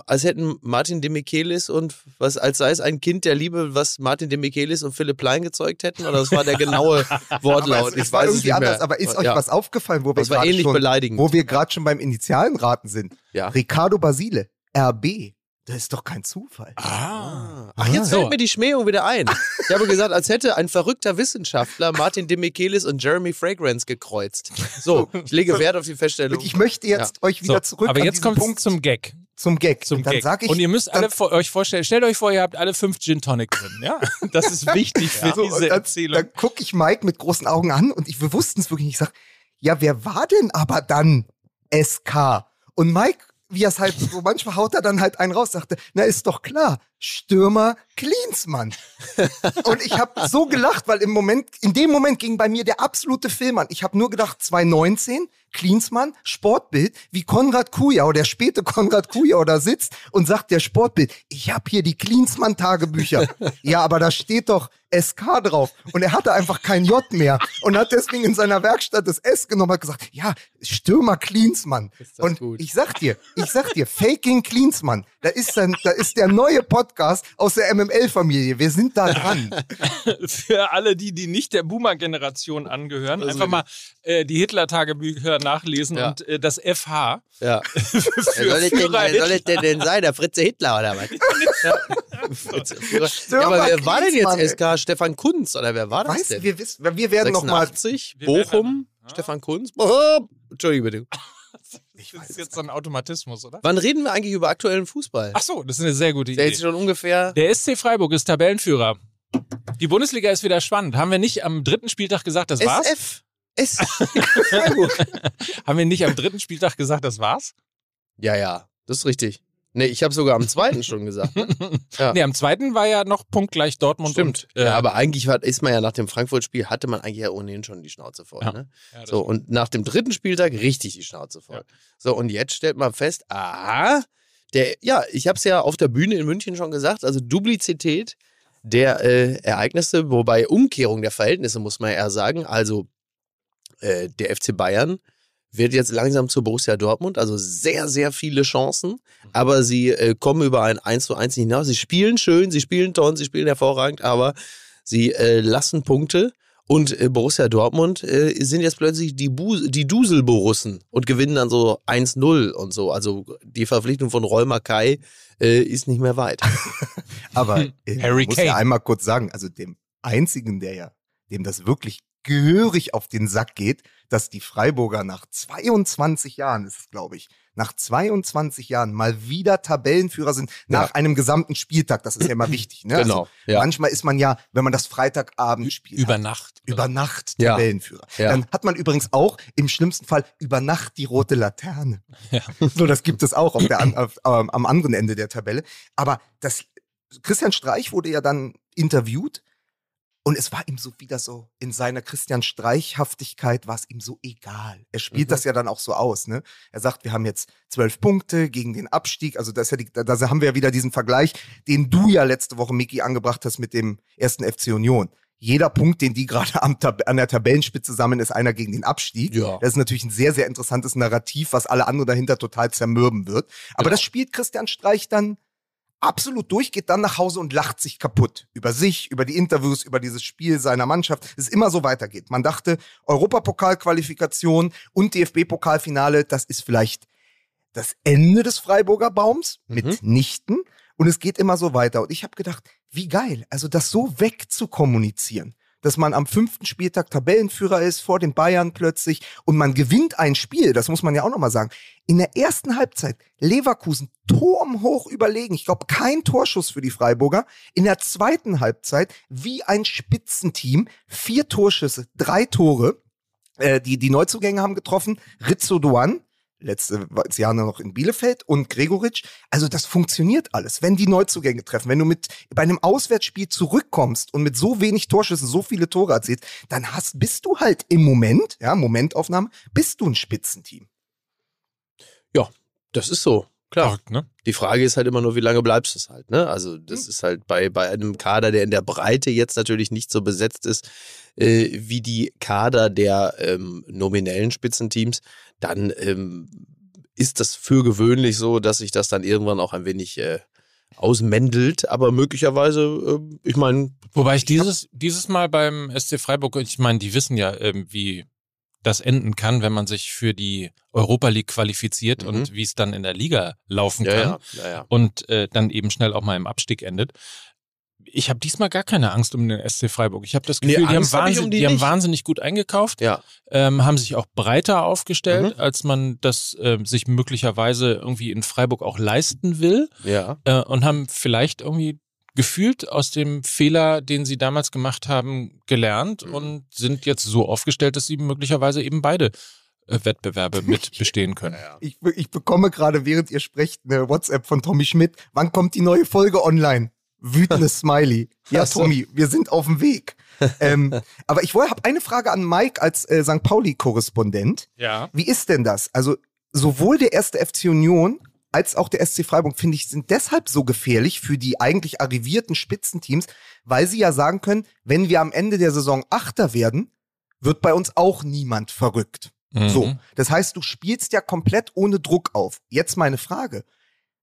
Speaker 1: als hätten Martin de Michelis und was, als sei es ein Kind der Liebe, was Martin de Michelis und Philipp Plein gezeugt hätten? Oder das war der genaue Wortlaut?
Speaker 2: es, es
Speaker 1: ich
Speaker 2: war
Speaker 1: weiß es nicht
Speaker 2: anders.
Speaker 1: mehr.
Speaker 2: Aber ist euch
Speaker 1: ja.
Speaker 2: was aufgefallen, wo wir
Speaker 1: Das war
Speaker 2: gerade
Speaker 1: ähnlich
Speaker 2: schon,
Speaker 1: beleidigend.
Speaker 2: wo wir gerade schon beim Initialen raten sind?
Speaker 1: Ja.
Speaker 2: Ricardo Basile, RB. Das ist doch kein Zufall.
Speaker 3: ah.
Speaker 1: Ach, jetzt
Speaker 3: So.
Speaker 1: fällt mir die Schmähung wieder ein. Ich habe gesagt, als hätte ein verrückter Wissenschaftler Martin de Michelis und Jeremy Fragrance gekreuzt. So, ich lege Wert auf die Feststellung.
Speaker 2: Und ich möchte jetzt euch wieder
Speaker 3: So,
Speaker 2: zurück
Speaker 3: aber
Speaker 2: an
Speaker 3: jetzt kommt
Speaker 2: Punkt
Speaker 3: zum Gag.
Speaker 2: zum Gag.
Speaker 3: Zum
Speaker 2: und dann
Speaker 3: Gag.
Speaker 2: sag ich,
Speaker 3: und ihr müsst alle vor, euch vorstellen, stellt euch vor, ihr habt alle fünf Gin Tonic drin. Ja, das ist wichtig für
Speaker 2: so,
Speaker 3: diese
Speaker 2: und dann,
Speaker 3: Erzählung.
Speaker 2: dann gucke ich Mike mit großen Augen an und ich, wir wussten es wirklich nicht. Ich sag, ja, wer war denn aber dann SK? Und Mike, wie er es halt so manchmal haut er dann halt einen raus, sagte, na ist doch klar, Stürmer Klinsmann. und ich habe so gelacht, weil im Moment, in dem Moment ging bei mir der absolute Film an. Ich habe nur gedacht, 2019, Klinsmann, Sportbild, wie Konrad Kujau, der späte Konrad Kujau da sitzt und sagt der Sportbild, ich habe hier die Klinsmann-Tagebücher. ja, aber da steht doch SK drauf. Und er hatte einfach kein J mehr und hat deswegen in seiner Werkstatt das S genommen und hat gesagt, ja, Stürmer Klinsmann. Und
Speaker 1: gut.
Speaker 2: ich sag dir, ich sag dir, Faking Klinsmann, da ist, dann, da ist der neue Podcast aus der MML-Familie. Wir sind da dran.
Speaker 3: Für alle die, die nicht der Boomer-Generation angehören, einfach mal äh, die Hitler-Tagebücher nachlesen
Speaker 1: Ja.
Speaker 3: und äh, das FH.
Speaker 1: ja.
Speaker 3: Für
Speaker 1: Wer soll, es denn, wer soll denn, denn sein? Der Fritze Hitler oder was? ja. Ja, aber wer war denn jetzt SK? Stefan Kunz oder wer war das
Speaker 2: Weißt du,
Speaker 1: denn?
Speaker 2: wir wissen, wir werden noch mal
Speaker 1: 86,
Speaker 3: Wir werden
Speaker 1: Bochum,
Speaker 3: dann-
Speaker 1: Stefan Kunz. Oh, Entschuldige bitte.
Speaker 3: Das ist jetzt so ein Automatismus, oder?
Speaker 1: Wann reden wir eigentlich über aktuellen Fußball?
Speaker 3: Ach so, das ist eine sehr gute
Speaker 1: der
Speaker 3: Idee.
Speaker 1: ist schon ungefähr.
Speaker 3: Der SC Freiburg ist Tabellenführer. Die Bundesliga ist wieder spannend. Haben wir nicht am dritten Spieltag gesagt, das war's?
Speaker 1: SF. S. Freiburg.
Speaker 3: Haben wir nicht am dritten Spieltag gesagt, das war's?
Speaker 1: ja, ja, das ist richtig. Nee, ich habe sogar am zweiten schon gesagt. Ne? Ja.
Speaker 3: Nee, am zweiten war ja noch punktgleich Dortmund
Speaker 1: Stimmt.
Speaker 3: und äh,
Speaker 1: ja, aber eigentlich war, ist man ja nach dem Frankfurt-Spiel, hatte man eigentlich ja ohnehin schon die Schnauze voll.
Speaker 3: Ja.
Speaker 1: Ne?
Speaker 3: ja,
Speaker 1: So, und nach dem dritten Spieltag richtig die Schnauze voll. So, und jetzt stellt man fest, aha, der, ja, ich habe es ja auf der Bühne in München schon gesagt, also Duplizität der äh, Ereignisse, wobei Umkehrung der Verhältnisse, muss man eher sagen. Also äh, der FC Bayern wird jetzt langsam zu Borussia Dortmund, also sehr, sehr viele Chancen, aber sie äh, kommen über ein 1 zu 1 nicht hinaus. Sie spielen schön, sie spielen toll, sie spielen hervorragend, aber sie äh, lassen Punkte. Und äh, Borussia Dortmund äh, sind jetzt plötzlich die, Bu die Duselborussen und gewinnen dann so 1-0 und so. Also die Verpflichtung von Roy Kai äh, ist nicht mehr weit.
Speaker 2: Aber äh,
Speaker 3: Harry
Speaker 2: muss
Speaker 3: Kane.
Speaker 2: ja einmal kurz sagen, also dem einzigen, der ja, dem das wirklich gehörig auf den Sack geht, dass die Freiburger nach 22 Jahren, ist es glaube ich, nach 22 Jahren mal wieder Tabellenführer sind nach einem gesamten Spieltag. Das ist ja immer wichtig. Ne?
Speaker 1: Genau,
Speaker 2: Also,
Speaker 1: ja.
Speaker 2: Manchmal ist man ja, wenn man das Freitagabend spielt,
Speaker 3: über Nacht.
Speaker 2: über Nacht
Speaker 1: Ja.
Speaker 2: Tabellenführer.
Speaker 1: Ja.
Speaker 2: Dann hat man übrigens auch im schlimmsten Fall über Nacht die rote Laterne.
Speaker 3: Ja.
Speaker 2: So, das gibt es auch auf der, auf, ähm, am anderen Ende der Tabelle. Aber das, Christian Streich wurde ja dann interviewt und es war ihm so wieder so, in seiner Christian Streichhaftigkeit war es ihm so egal. Er spielt
Speaker 1: Mhm.
Speaker 2: das ja dann auch so aus, ne? Er sagt, wir haben jetzt zwölf Punkte gegen den Abstieg. Also das ja die, da, haben wir ja wieder diesen Vergleich, den du ja letzte Woche, Miki, angebracht hast mit dem ersten FC Union. Jeder Punkt, den die gerade an der Tabellenspitze sammeln, ist einer gegen den Abstieg.
Speaker 1: Ja.
Speaker 2: Das ist natürlich ein sehr, sehr interessantes Narrativ, was alle anderen dahinter total zermürben wird. Aber
Speaker 1: Genau.
Speaker 2: das spielt Christian Streich dann absolut durch, geht dann nach Hause und lacht sich kaputt. Über sich, über die Interviews, über dieses Spiel seiner Mannschaft. Es immer so weitergeht. Man dachte, Europapokalqualifikation und DFB-Pokalfinale, das ist vielleicht das Ende des Freiburger Baums,
Speaker 1: Mhm.
Speaker 2: mitnichten. Und es geht immer so weiter. Und ich habe gedacht, wie geil, also das so wegzukommunizieren, dass man am fünften Spieltag Tabellenführer ist, vor den Bayern plötzlich und man gewinnt ein Spiel, das muss man ja auch nochmal sagen. In der ersten Halbzeit Leverkusen turmhoch überlegen. Ich glaube, kein Torschuss für die Freiburger. In der zweiten Halbzeit wie ein Spitzenteam. Vier Torschüsse, drei Tore. Äh, die, die Neuzugänge haben getroffen. Rizzo Duan, letzte Jahr noch in Bielefeld und Gregoritsch. Also das funktioniert alles, wenn die Neuzugänge treffen. Wenn du mit bei einem Auswärtsspiel zurückkommst und mit so wenig Torschüssen so viele Tore erzielst, dann hast, bist du halt im Moment, ja, Momentaufnahme, bist du ein Spitzenteam.
Speaker 1: Ja, das ist so. Klar.
Speaker 3: Ne?
Speaker 1: Die Frage ist halt immer nur, wie lange bleibst du es halt, ne? Also, das ist halt bei, bei einem Kader, der in der Breite jetzt natürlich nicht so besetzt ist, äh, wie die Kader der ähm, nominellen Spitzenteams, dann ähm, ist das für gewöhnlich so, dass sich das dann irgendwann auch ein wenig äh, ausmändelt, aber möglicherweise, äh, ich meine,
Speaker 3: Wobei ich dieses, dieses Mal beim SC Freiburg, ich meine, die wissen ja, ähm, wie das enden kann, wenn man sich für die Europa League qualifiziert
Speaker 1: Mhm.
Speaker 3: und wie es dann in der Liga laufen
Speaker 1: ja,
Speaker 3: kann
Speaker 1: ja, ja,
Speaker 3: und äh, dann eben schnell auch mal im Abstieg endet. Ich habe diesmal gar keine Angst um den SC Freiburg. Ich habe das
Speaker 1: Nee,
Speaker 3: Gefühl, die, haben, wahnsinn,
Speaker 1: um
Speaker 3: die,
Speaker 1: die
Speaker 3: haben wahnsinnig gut eingekauft, ähm, haben sich auch breiter aufgestellt,
Speaker 1: Mhm.
Speaker 3: als man das äh, sich möglicherweise irgendwie in Freiburg auch leisten will äh, und haben vielleicht irgendwie gefühlt aus dem Fehler, den sie damals gemacht haben, gelernt
Speaker 1: Mhm.
Speaker 3: und sind jetzt so aufgestellt, dass sie möglicherweise eben beide äh, Wettbewerbe mit bestehen können.
Speaker 2: Ich, ich bekomme gerade, während ihr sprecht, eine WhatsApp von Tommy Schmidt. Wann kommt die neue Folge online? Wütendes Smiley. Ja. Tommy, wir sind auf dem Weg. ähm, aber ich habe eine Frage an Mike als äh, St. Pauli-Korrespondent.
Speaker 3: Ja.
Speaker 2: Wie ist denn das? Also sowohl der erste FC Union als auch der SC Freiburg, finde ich, sind deshalb so gefährlich für die eigentlich arrivierten Spitzenteams, weil sie ja sagen können, wenn wir am Ende der Saison Achter werden, wird bei uns auch niemand verrückt.
Speaker 3: Mhm.
Speaker 2: So, das heißt, du spielst ja komplett ohne Druck auf. Jetzt meine Frage.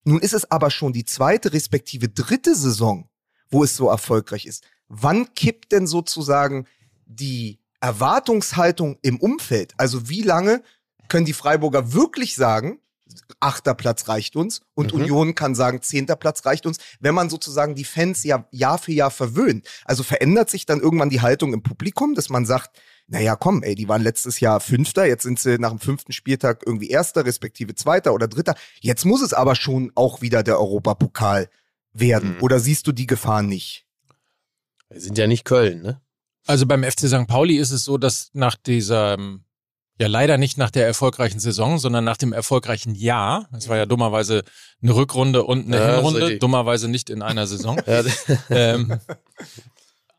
Speaker 2: Nun ist es aber schon die zweite respektive dritte Saison, wo es so erfolgreich ist. Wann kippt denn sozusagen die Erwartungshaltung im Umfeld? Also wie lange können die Freiburger wirklich sagen, achter Platz reicht uns und
Speaker 1: Mhm.
Speaker 2: Union kann sagen, zehnter Platz reicht uns, wenn man sozusagen die Fans ja Jahr für Jahr verwöhnt. Also verändert sich dann irgendwann die Haltung im Publikum, dass man sagt, naja, komm, ey, die waren letztes Jahr Fünfter, jetzt sind sie nach dem fünften Spieltag irgendwie Erster, respektive Zweiter oder Dritter. Jetzt muss es aber schon auch wieder der Europapokal werden.
Speaker 1: Mhm.
Speaker 2: Oder siehst du die Gefahr nicht?
Speaker 1: Wir sind ja nicht Köln, ne?
Speaker 3: Also beim FC St. Pauli ist es so, dass nach dieser, ähm, ja leider nicht nach der erfolgreichen Saison, sondern nach dem erfolgreichen Jahr, es war ja dummerweise eine Rückrunde und eine
Speaker 1: Ja,
Speaker 3: Hinrunde, dummerweise nicht in einer Saison. Ähm,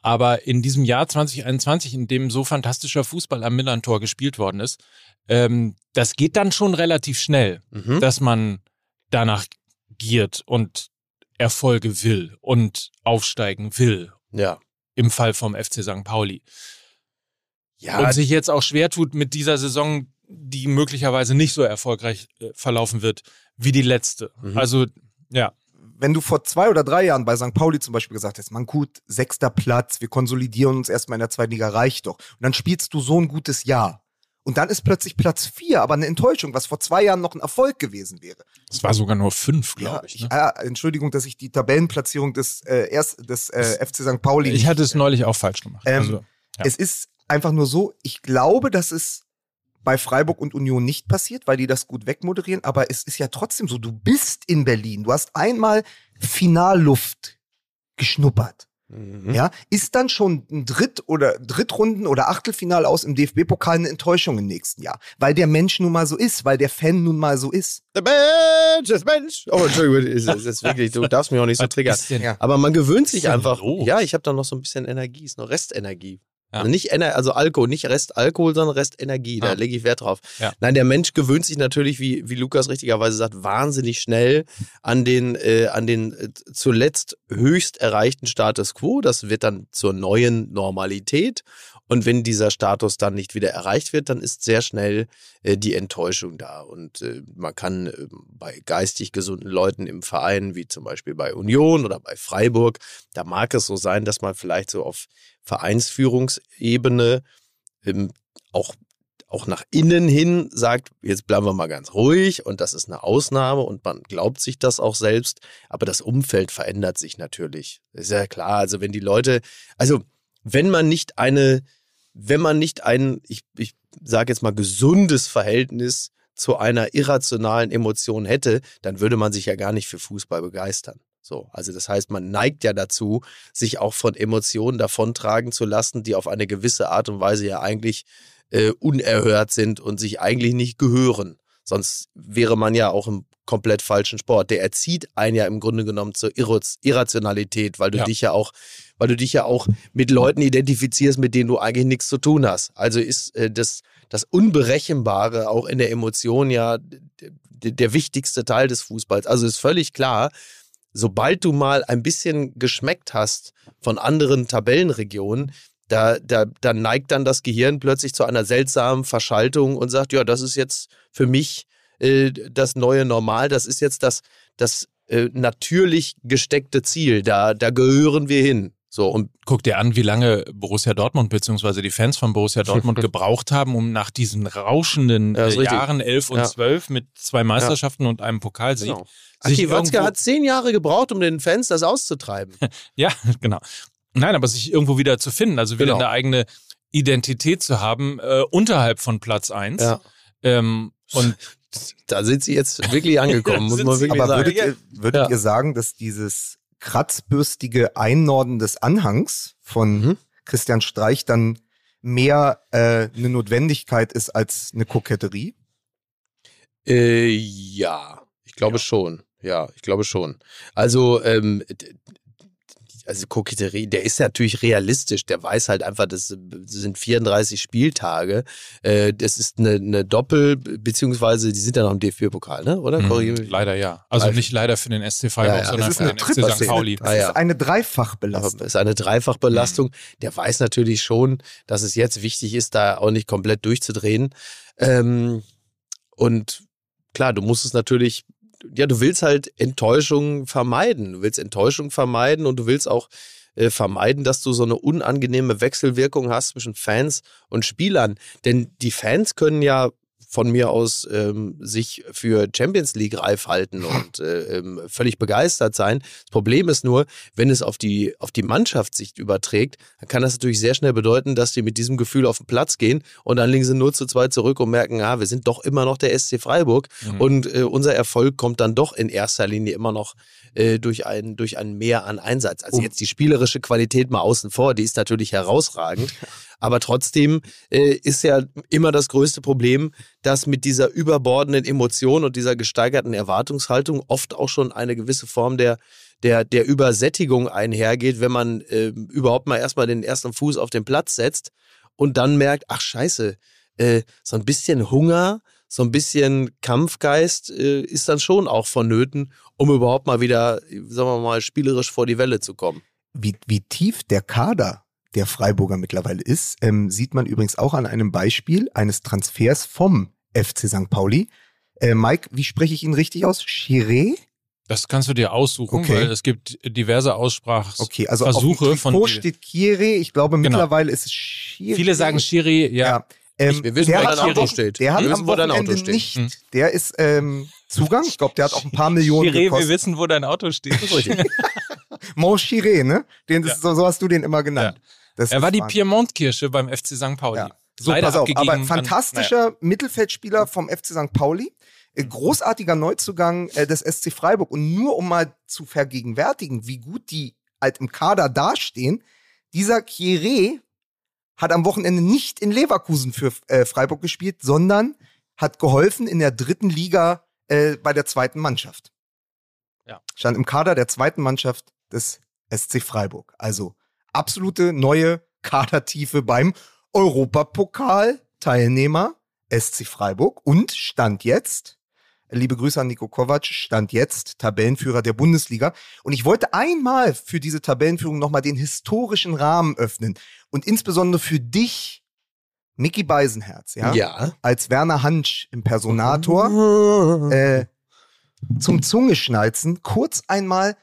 Speaker 3: aber in diesem Jahr 2021, in dem so fantastischer Fußball am Millantor gespielt worden ist, ähm, das geht dann schon relativ schnell,
Speaker 1: mhm.
Speaker 3: dass man danach giert und Erfolge will und aufsteigen will.
Speaker 1: ja.
Speaker 3: Im Fall vom FC St. Pauli.
Speaker 1: Ja,
Speaker 3: und sich jetzt auch schwer tut mit dieser Saison, die möglicherweise nicht so erfolgreich äh, verlaufen wird wie die letzte.
Speaker 1: Mhm.
Speaker 3: Also, ja.
Speaker 2: wenn du vor zwei oder drei Jahren bei St. Pauli zum Beispiel gesagt hättest, man gut, sechster Platz, wir konsolidieren uns erstmal in der zweiten Liga, reicht doch. Und dann spielst du so ein gutes Jahr. Und dann ist plötzlich Platz vier, aber eine Enttäuschung, was vor zwei Jahren noch ein Erfolg gewesen wäre.
Speaker 3: Es war sogar nur fünf,
Speaker 2: Ja,
Speaker 3: glaube ich.
Speaker 2: ich,
Speaker 3: Ne?
Speaker 2: ah, Entschuldigung, dass ich die Tabellenplatzierung des, äh, erst, des äh, FC St. Pauli.
Speaker 3: Ich hatte es neulich auch falsch gemacht.
Speaker 2: Ähm,
Speaker 3: also, Ja.
Speaker 2: Es ist einfach nur so, ich glaube, dass es bei Freiburg und Union nicht passiert, weil die das gut wegmoderieren, aber es ist ja trotzdem so, du bist in Berlin, du hast einmal Finalluft geschnuppert.
Speaker 1: Mhm.
Speaker 2: Ja, ist dann schon ein Dritt- oder Drittrunden- oder Achtelfinal aus im DFB-Pokal eine Enttäuschung im nächsten Jahr, weil der Mensch nun mal so ist, weil der Fan nun mal so ist.
Speaker 1: Der Mensch, das Mensch. Oh, Entschuldigung, ist, ist, ist wirklich, du darfst mich auch nicht so triggern. Aber man gewöhnt sich einfach. Ja, ich habe da noch so ein bisschen Energie, ist noch Restenergie.
Speaker 3: Ja.
Speaker 1: Also nicht Ener also Alkohol, nicht Restalkohol, sondern Restenergie. Da
Speaker 3: Ja.
Speaker 1: lege ich Wert drauf.
Speaker 3: Ja.
Speaker 1: Nein, der Mensch gewöhnt sich natürlich, wie, wie Lukas richtigerweise sagt, wahnsinnig schnell an den, äh, an den äh, zuletzt höchst erreichten Status quo. Das wird dann zur neuen Normalität. Und wenn dieser Status dann nicht wieder erreicht wird, dann ist sehr schnell äh, die Enttäuschung da. Und äh, man kann äh, bei geistig gesunden Leuten im Verein, wie zum Beispiel bei Union oder bei Freiburg, da mag es so sein, dass man vielleicht so auf Vereinsführungsebene ähm, auch auch nach innen hin sagt, jetzt bleiben wir mal ganz ruhig und das ist eine Ausnahme und man glaubt sich das auch selbst. Aber das Umfeld verändert sich natürlich. ist ja klar. Also wenn die Leute, also wenn man nicht eine, wenn man nicht ein, ich, ich sage jetzt mal, gesundes Verhältnis zu einer irrationalen Emotion hätte, dann würde man sich ja gar nicht für Fußball begeistern. So, also das heißt, man neigt ja dazu, sich auch von Emotionen davontragen zu lassen, die auf eine gewisse Art und Weise ja eigentlich äh, unerhört sind und sich eigentlich nicht gehören. Sonst wäre man ja auch im komplett falschen Sport. Der erzieht einen ja im Grunde genommen zur Irrationalität, weil du ja. dich ja auch, weil du dich ja auch mit Leuten identifizierst, mit denen du eigentlich nichts zu tun hast. Also ist äh, das, das Unberechenbare auch in der Emotion ja der wichtigste Teil des Fußballs. Also ist völlig klar, sobald du mal ein bisschen geschmeckt hast von anderen Tabellenregionen, da, da, da neigt dann das Gehirn plötzlich zu einer seltsamen Verschaltung und sagt, ja, das ist jetzt für mich äh, das neue Normal, das ist jetzt das, das äh, natürlich gesteckte Ziel, da, da gehören wir hin. So, und
Speaker 3: guck dir an, wie lange Borussia Dortmund bzw. die Fans von Borussia Dortmund gebraucht haben, um nach diesen rauschenden ja, äh, Jahren 11 und ja. 12 mit zwei Meisterschaften ja. und einem Pokalsieg. Genau.
Speaker 1: Ach, Watzke hat zehn Jahre gebraucht, um den Fans das auszutreiben.
Speaker 3: ja, genau. Nein, aber sich irgendwo wieder zu finden, also wieder genau. eine eigene Identität zu haben, äh, unterhalb von Platz 1. Ja. Ähm, und
Speaker 1: da sind sie jetzt wirklich angekommen, muss man wirklich
Speaker 2: aber
Speaker 1: sagen.
Speaker 2: Würdet, ihr, würdet ja. ihr sagen, dass dieses kratzbürstige Einnorden des Anhangs von mhm. Christian Streich dann mehr äh, eine Notwendigkeit ist als eine Koketterie?
Speaker 1: Äh, ja, ich glaube ja. schon. Ja, ich glaube schon. Also ähm, also Koketterie, der ist natürlich realistisch, der weiß halt einfach, das sind 34 Spieltage, äh, das ist eine, eine Doppel, beziehungsweise die sind ja noch im DFB-Pokal, ne? oder?
Speaker 3: Mhm, leider ja. Also leider. nicht leider für den SC Freiburg, ja, ja. sondern für den FC St. Pauli.
Speaker 2: Das ist eine Dreifachbelastung.
Speaker 1: Das ist eine Dreifachbelastung. Mhm. Der weiß natürlich schon, dass es jetzt wichtig ist, da auch nicht komplett durchzudrehen. Ähm, und klar, du musst es natürlich ja, du willst halt Enttäuschung vermeiden. Du willst Enttäuschung vermeiden und du willst auch äh, vermeiden, dass du so eine unangenehme Wechselwirkung hast zwischen Fans und Spielern. Denn die Fans können ja von mir aus ähm, sich für Champions League reif halten und äh, ähm, völlig begeistert sein. Das Problem ist nur, wenn es auf die, auf die Mannschaftssicht überträgt, dann kann das natürlich sehr schnell bedeuten, dass die mit diesem Gefühl auf den Platz gehen und dann liegen sie 0 zu 2 zurück und merken, ah, wir sind doch immer noch der SC Freiburg mhm. und äh, unser Erfolg kommt dann doch in erster Linie immer noch äh, durch, ein, durch ein Mehr an Einsatz. Also oh. jetzt die spielerische Qualität mal außen vor, die ist natürlich herausragend. Aber trotzdem äh, ist ja immer das größte Problem, dass mit dieser überbordenden Emotion und dieser gesteigerten Erwartungshaltung oft auch schon eine gewisse Form der, der, der Übersättigung einhergeht, wenn man äh, überhaupt mal erstmal den ersten Fuß auf den Platz setzt und dann merkt, ach scheiße, äh, so ein bisschen Hunger, so ein bisschen Kampfgeist äh, ist dann schon auch vonnöten, um überhaupt mal wieder, sagen wir mal, spielerisch vor die Welle zu kommen.
Speaker 2: Wie, wie tief der Kader der Freiburger mittlerweile ist, ähm, sieht man übrigens auch an einem Beispiel eines Transfers vom FC St. Pauli. Äh, Mike, wie spreche ich ihn richtig aus? Chiré?
Speaker 3: Das kannst du dir aussuchen, okay. weil es gibt diverse Aussprachversuche
Speaker 2: okay, also auf von. Wo steht Chiré? Ich glaube genau. mittlerweile ist es
Speaker 3: Chiré. Viele sagen Chiré, ja. ja.
Speaker 1: Ähm, wir wissen, wo dein Auto steht.
Speaker 2: Der hat wissen, am Wochenende nicht. Hm. Der ist ähm, Zugang. Ich glaube, der hat auch ein paar Millionen
Speaker 3: Chiré, gekostet. wir wissen, wo dein Auto steht.
Speaker 2: Mon Chiré, ne? Den, ja. so, so, hast du den immer genannt. Ja.
Speaker 3: Das er war die Piemont-Kirsche beim FC St. Pauli. Ja.
Speaker 2: So, Leider pass auf, aber fantastischer naja. Mittelfeldspieler vom FC St. Pauli. Äh, großartiger Neuzugang äh, des SC Freiburg. Und nur um mal zu vergegenwärtigen, wie gut die halt im Kader dastehen, dieser Kieré hat am Wochenende nicht in Leverkusen für äh, Freiburg gespielt, sondern hat geholfen in der dritten Liga äh, bei der zweiten Mannschaft. Ja. Stand im Kader der zweiten Mannschaft des SC Freiburg. Also absolute neue Kadertiefe beim Europapokal-Teilnehmer SC Freiburg und stand jetzt, liebe Grüße an Nico Kovac, stand jetzt Tabellenführer der Bundesliga. Und ich wollte einmal für diese Tabellenführung nochmal den historischen Rahmen öffnen und insbesondere für dich, Mickey Beisenherz, ja,
Speaker 1: ja.
Speaker 2: als Werner Hansch im Personator, äh, zum Zungeschnalzen kurz einmal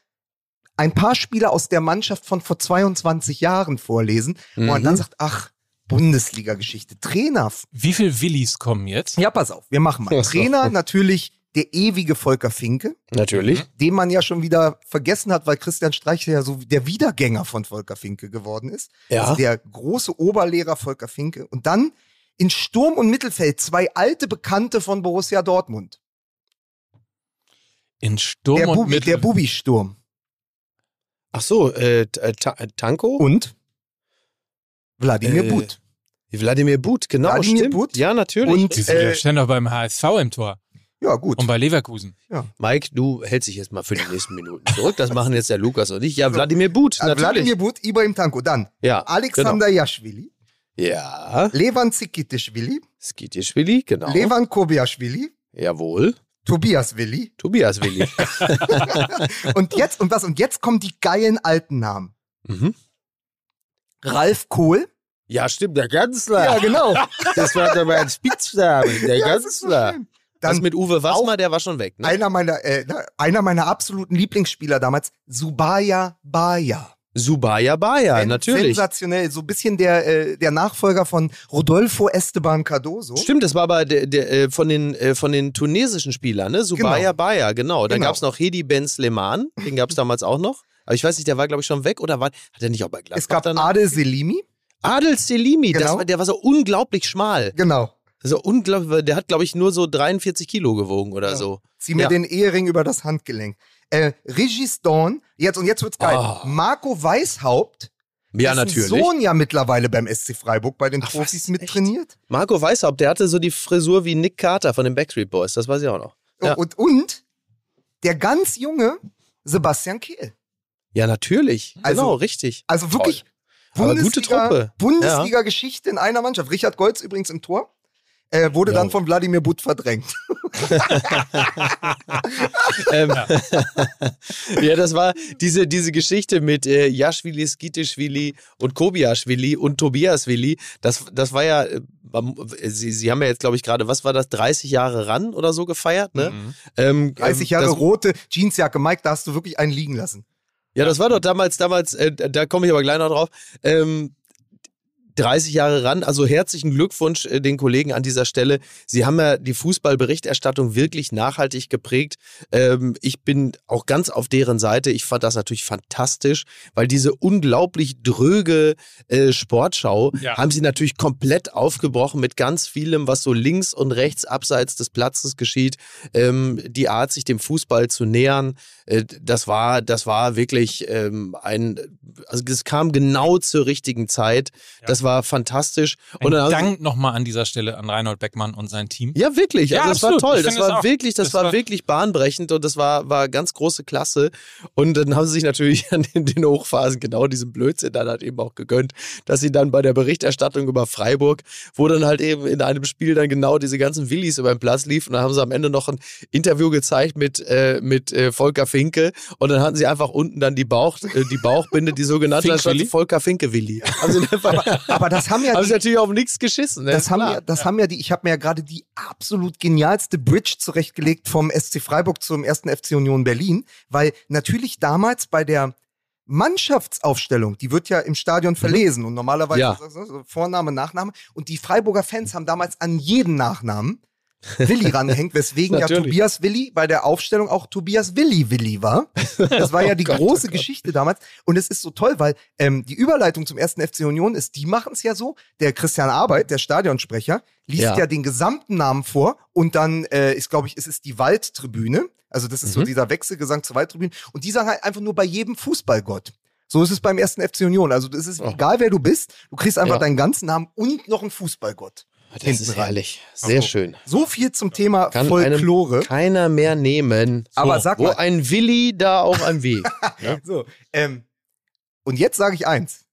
Speaker 2: ein paar Spieler aus der Mannschaft von vor 22 Jahren vorlesen, mhm. wo man dann sagt, ach, Bundesliga-Geschichte. Trainer.
Speaker 3: Wie viel Willis kommen jetzt?
Speaker 2: Ja, pass auf, wir machen mal.
Speaker 1: So.
Speaker 2: Trainer natürlich der ewige Volker Finke,
Speaker 1: Natürlich.
Speaker 2: den man ja schon wieder vergessen hat, weil Christian Streich ja so der Wiedergänger von Volker Finke geworden ist.
Speaker 1: Ja.
Speaker 2: Also der große Oberlehrer Volker Finke. Und dann in Sturm und Mittelfeld zwei alte Bekannte von Borussia Dortmund.
Speaker 3: In Sturm
Speaker 2: Der,
Speaker 3: und
Speaker 2: Bubi,
Speaker 3: Mittel.
Speaker 2: der Bubi-Sturm.
Speaker 1: Ach so, äh, äh, Ta- äh, Tanko?
Speaker 2: Und Wladimir
Speaker 1: Äh,
Speaker 2: But.
Speaker 1: Wladimir But, genau,
Speaker 2: Wladimir
Speaker 1: stimmt.
Speaker 2: But
Speaker 1: Ja, natürlich.
Speaker 2: und-
Speaker 3: Die sind
Speaker 2: Äh,
Speaker 3: ja doch beim HSV im Tor.
Speaker 2: Ja, gut.
Speaker 3: Und bei Leverkusen.
Speaker 1: Mike, du hältst dich jetzt mal für die nächsten Minuten zurück. Das machen jetzt der Lukas und ich. Ja, Wladimir But,
Speaker 2: Äh,
Speaker 1: natürlich.
Speaker 2: Wladimir But, Ibrahim Tanko. Dann
Speaker 1: ja,
Speaker 2: Alexander Jaschwili,
Speaker 1: Genau. Ja,
Speaker 2: Levan Zikitischwili,
Speaker 1: Skitischwili, genau.
Speaker 2: Levan Kobiaschwili,
Speaker 1: Jawohl.
Speaker 2: Tobias Willi.
Speaker 1: Tobias Willi.
Speaker 2: Und jetzt, und was? Und jetzt kommen die geilen alten Namen.
Speaker 1: mhm.
Speaker 2: Ralf Kohl.
Speaker 1: Ja, stimmt, der Kanzler.
Speaker 2: Ja, genau.
Speaker 1: Das war doch mein Spitzname, der
Speaker 2: Ja, das schön.
Speaker 1: Das
Speaker 2: Dann
Speaker 1: mit Uwe Wassmer, der war schon weg, ne?
Speaker 2: einer meiner, äh, einer meiner absoluten Lieblingsspieler damals, Subaya Baya.
Speaker 1: Subaya Baya, natürlich.
Speaker 2: Sensationell. So ein bisschen der, äh, der Nachfolger von Rodolfo Esteban Cardoso.
Speaker 1: Stimmt, das war aber der, der, äh, von, den, äh, von den tunesischen Spielern, ne? Subaya
Speaker 2: Genau.
Speaker 1: Baya, genau. Dann
Speaker 2: Genau.
Speaker 1: gab's noch Hedi Ben Sleman, den gab's damals auch noch. Aber ich weiß nicht, der war, glaube ich, schon weg oder war, hat er nicht auch bei Gladbach
Speaker 2: Es gab
Speaker 1: dann?
Speaker 2: Adel Selimi.
Speaker 1: Adel Selimi,
Speaker 2: Genau.
Speaker 1: war, der war so unglaublich schmal.
Speaker 2: Genau.
Speaker 1: So unglaublich, der hat, glaube ich, nur so 43 Kilo gewogen oder
Speaker 2: Ja.
Speaker 1: so.
Speaker 2: Zieh mir
Speaker 1: Ja.
Speaker 2: den Ehering über das Handgelenk. Äh, Regis Dawn. Jetzt, und jetzt wird's geil.
Speaker 1: Oh.
Speaker 2: Marco Weishaupt.
Speaker 1: Ja, natürlich.
Speaker 2: Sohn ja mittlerweile beim SC Freiburg bei den
Speaker 1: Ach,
Speaker 2: Profis mittrainiert.
Speaker 1: Marco Weishaupt, der hatte so die Frisur wie Nick Carter von den Backstreet Boys, das weiß ich auch noch. Ja.
Speaker 2: Und, und der ganz junge Sebastian Kehl.
Speaker 1: Ja, natürlich.
Speaker 2: Also-
Speaker 1: genau, richtig.
Speaker 2: Also wirklich
Speaker 1: Aber gute Truppe.
Speaker 2: Bundesliga-Geschichte in einer Mannschaft. Richard Golz übrigens im Tor. Äh, wurde
Speaker 1: Ja.
Speaker 2: dann von Wladimir But verdrängt.
Speaker 1: ähm, ja, das war diese, diese Geschichte mit äh, Jaschwili, Skitischwili und Kobiaschwili und Tobiaswili. Das, das war ja, äh, man- Sie, Sie haben ja jetzt, glaube ich, gerade, was war das, 30 Jahre ran oder so gefeiert, ne?
Speaker 3: Mhm.
Speaker 1: Ähm,
Speaker 2: 30
Speaker 1: ähm,
Speaker 2: Jahre
Speaker 1: das,
Speaker 2: rote Jeansjacke. Mike, da hast du wirklich einen liegen lassen.
Speaker 1: Ja, das war doch damals, damals, äh, da komme ich aber gleich noch drauf. Ähm, 30 Jahre ran, also herzlichen Glückwunsch äh, den Kollegen an dieser Stelle. Sie haben ja die Fußballberichterstattung wirklich nachhaltig geprägt. Ähm, ich bin auch ganz auf deren Seite. Ich fand das natürlich fantastisch, weil diese unglaublich dröge äh, Sportschau
Speaker 3: Ja.
Speaker 1: haben sie natürlich komplett aufgebrochen mit ganz vielem, was so links und rechts abseits des Platzes geschieht. Ähm, die Art, sich dem Fußball zu nähern, äh, das war, das war wirklich ähm, ein, also es kam genau zur richtigen Zeit. Das war fantastisch.
Speaker 3: Ein
Speaker 1: Und dann
Speaker 3: Dank nochmal an dieser Stelle an Reinhold Beckmann und sein Team.
Speaker 1: ja, wirklich.
Speaker 3: Ja,
Speaker 1: Also das war
Speaker 3: absolut.
Speaker 1: toll.
Speaker 3: Ich
Speaker 1: Das war wirklich, das,
Speaker 3: Das
Speaker 1: war,
Speaker 3: war-
Speaker 1: wirklich bahnbrechend und das war, war ganz große Klasse. Und dann haben sie sich natürlich an den, den Hochphasen genau diesen Blödsinn dann halt eben auch gegönnt, dass sie dann bei der Berichterstattung über Freiburg, wo dann halt eben in einem Spiel dann genau diese ganzen Willis über den Platz liefen, dann haben sie am Ende noch ein Interview gezeigt mit, äh, mit äh, Volker Finke und dann hatten sie einfach unten dann die Bauch, äh, die Bauchbinde, die sogenannte? Volker Finke Willi. Haben sie einfach,
Speaker 2: Aber das haben ja
Speaker 1: haben
Speaker 2: die,
Speaker 1: natürlich auf nichts geschissen. Ne?
Speaker 2: das haben ja, das haben ja die, ich habe mir ja gerade die absolut genialste Bridge zurechtgelegt vom SC Freiburg zum ersten FC Union Berlin, weil natürlich damals bei der Mannschaftsaufstellung, die wird ja im Stadion verlesen und normalerweise
Speaker 1: Ja.
Speaker 2: ist das so Vorname, Nachname und die Freiburger Fans haben damals an jeden Nachnamen Willi rangehängt, weswegen ja. Tobias Willi bei der Aufstellung auch Tobias Willi Willi war. Das war ja die
Speaker 1: Gott,
Speaker 2: große
Speaker 1: oh.
Speaker 2: Geschichte damals. Und es ist so toll, weil ähm, die Überleitung zum ersten FC Union ist, die machen es ja so. Der Christian Arbeit, der Stadionsprecher, liest ja,
Speaker 1: Ja.
Speaker 2: den gesamten Namen vor und dann äh, ist, glaube ich, es ist die Waldtribüne. Also das ist so
Speaker 1: Mhm.
Speaker 2: dieser Wechselgesang zur Waldtribüne. Und die sagen halt einfach nur bei jedem Fußballgott. So ist es beim ersten FC Union. Also das ist
Speaker 1: Oh.
Speaker 2: egal, wer du bist, du kriegst einfach
Speaker 1: Ja.
Speaker 2: deinen ganzen Namen und noch einen Fußballgott.
Speaker 1: Das
Speaker 2: hinten
Speaker 1: ist
Speaker 2: rein.
Speaker 1: herrlich. Sehr
Speaker 2: So.
Speaker 1: schön.
Speaker 2: So viel zum Thema
Speaker 1: Kann
Speaker 2: Folklore.
Speaker 1: einem keiner mehr nehmen. So,
Speaker 2: Aber sag
Speaker 1: wo
Speaker 2: mal-
Speaker 1: ein Willi, da auch ein W.
Speaker 2: So, ähm, und jetzt sage ich eins.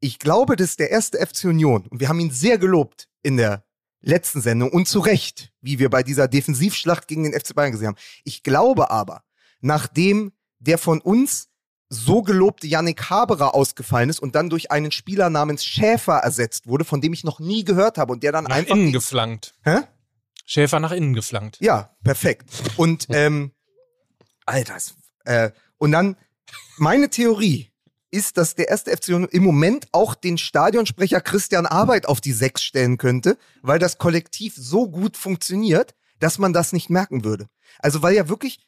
Speaker 2: Ich glaube, dass der erste FC Union, und wir haben ihn sehr gelobt in der letzten Sendung und zu Recht, wie wir bei dieser Defensivschlacht gegen den FC Bayern gesehen haben. Ich glaube aber, nachdem der von uns so gelobte Yannick Haberer ausgefallen ist und dann durch einen Spieler namens Schäfer ersetzt wurde, von dem ich noch nie gehört habe und der dann
Speaker 3: Nach
Speaker 2: einfach.
Speaker 3: innen geflankt.
Speaker 2: Hä?
Speaker 3: Schäfer nach innen geflankt.
Speaker 2: Ja, perfekt. Und ähm, Alter, äh, und dann meine Theorie ist, dass der erste FC im Moment auch den Stadionsprecher Christian Arbeit auf die Sechs stellen könnte, weil das Kollektiv so gut funktioniert, dass man das nicht merken würde. Also weil ja wirklich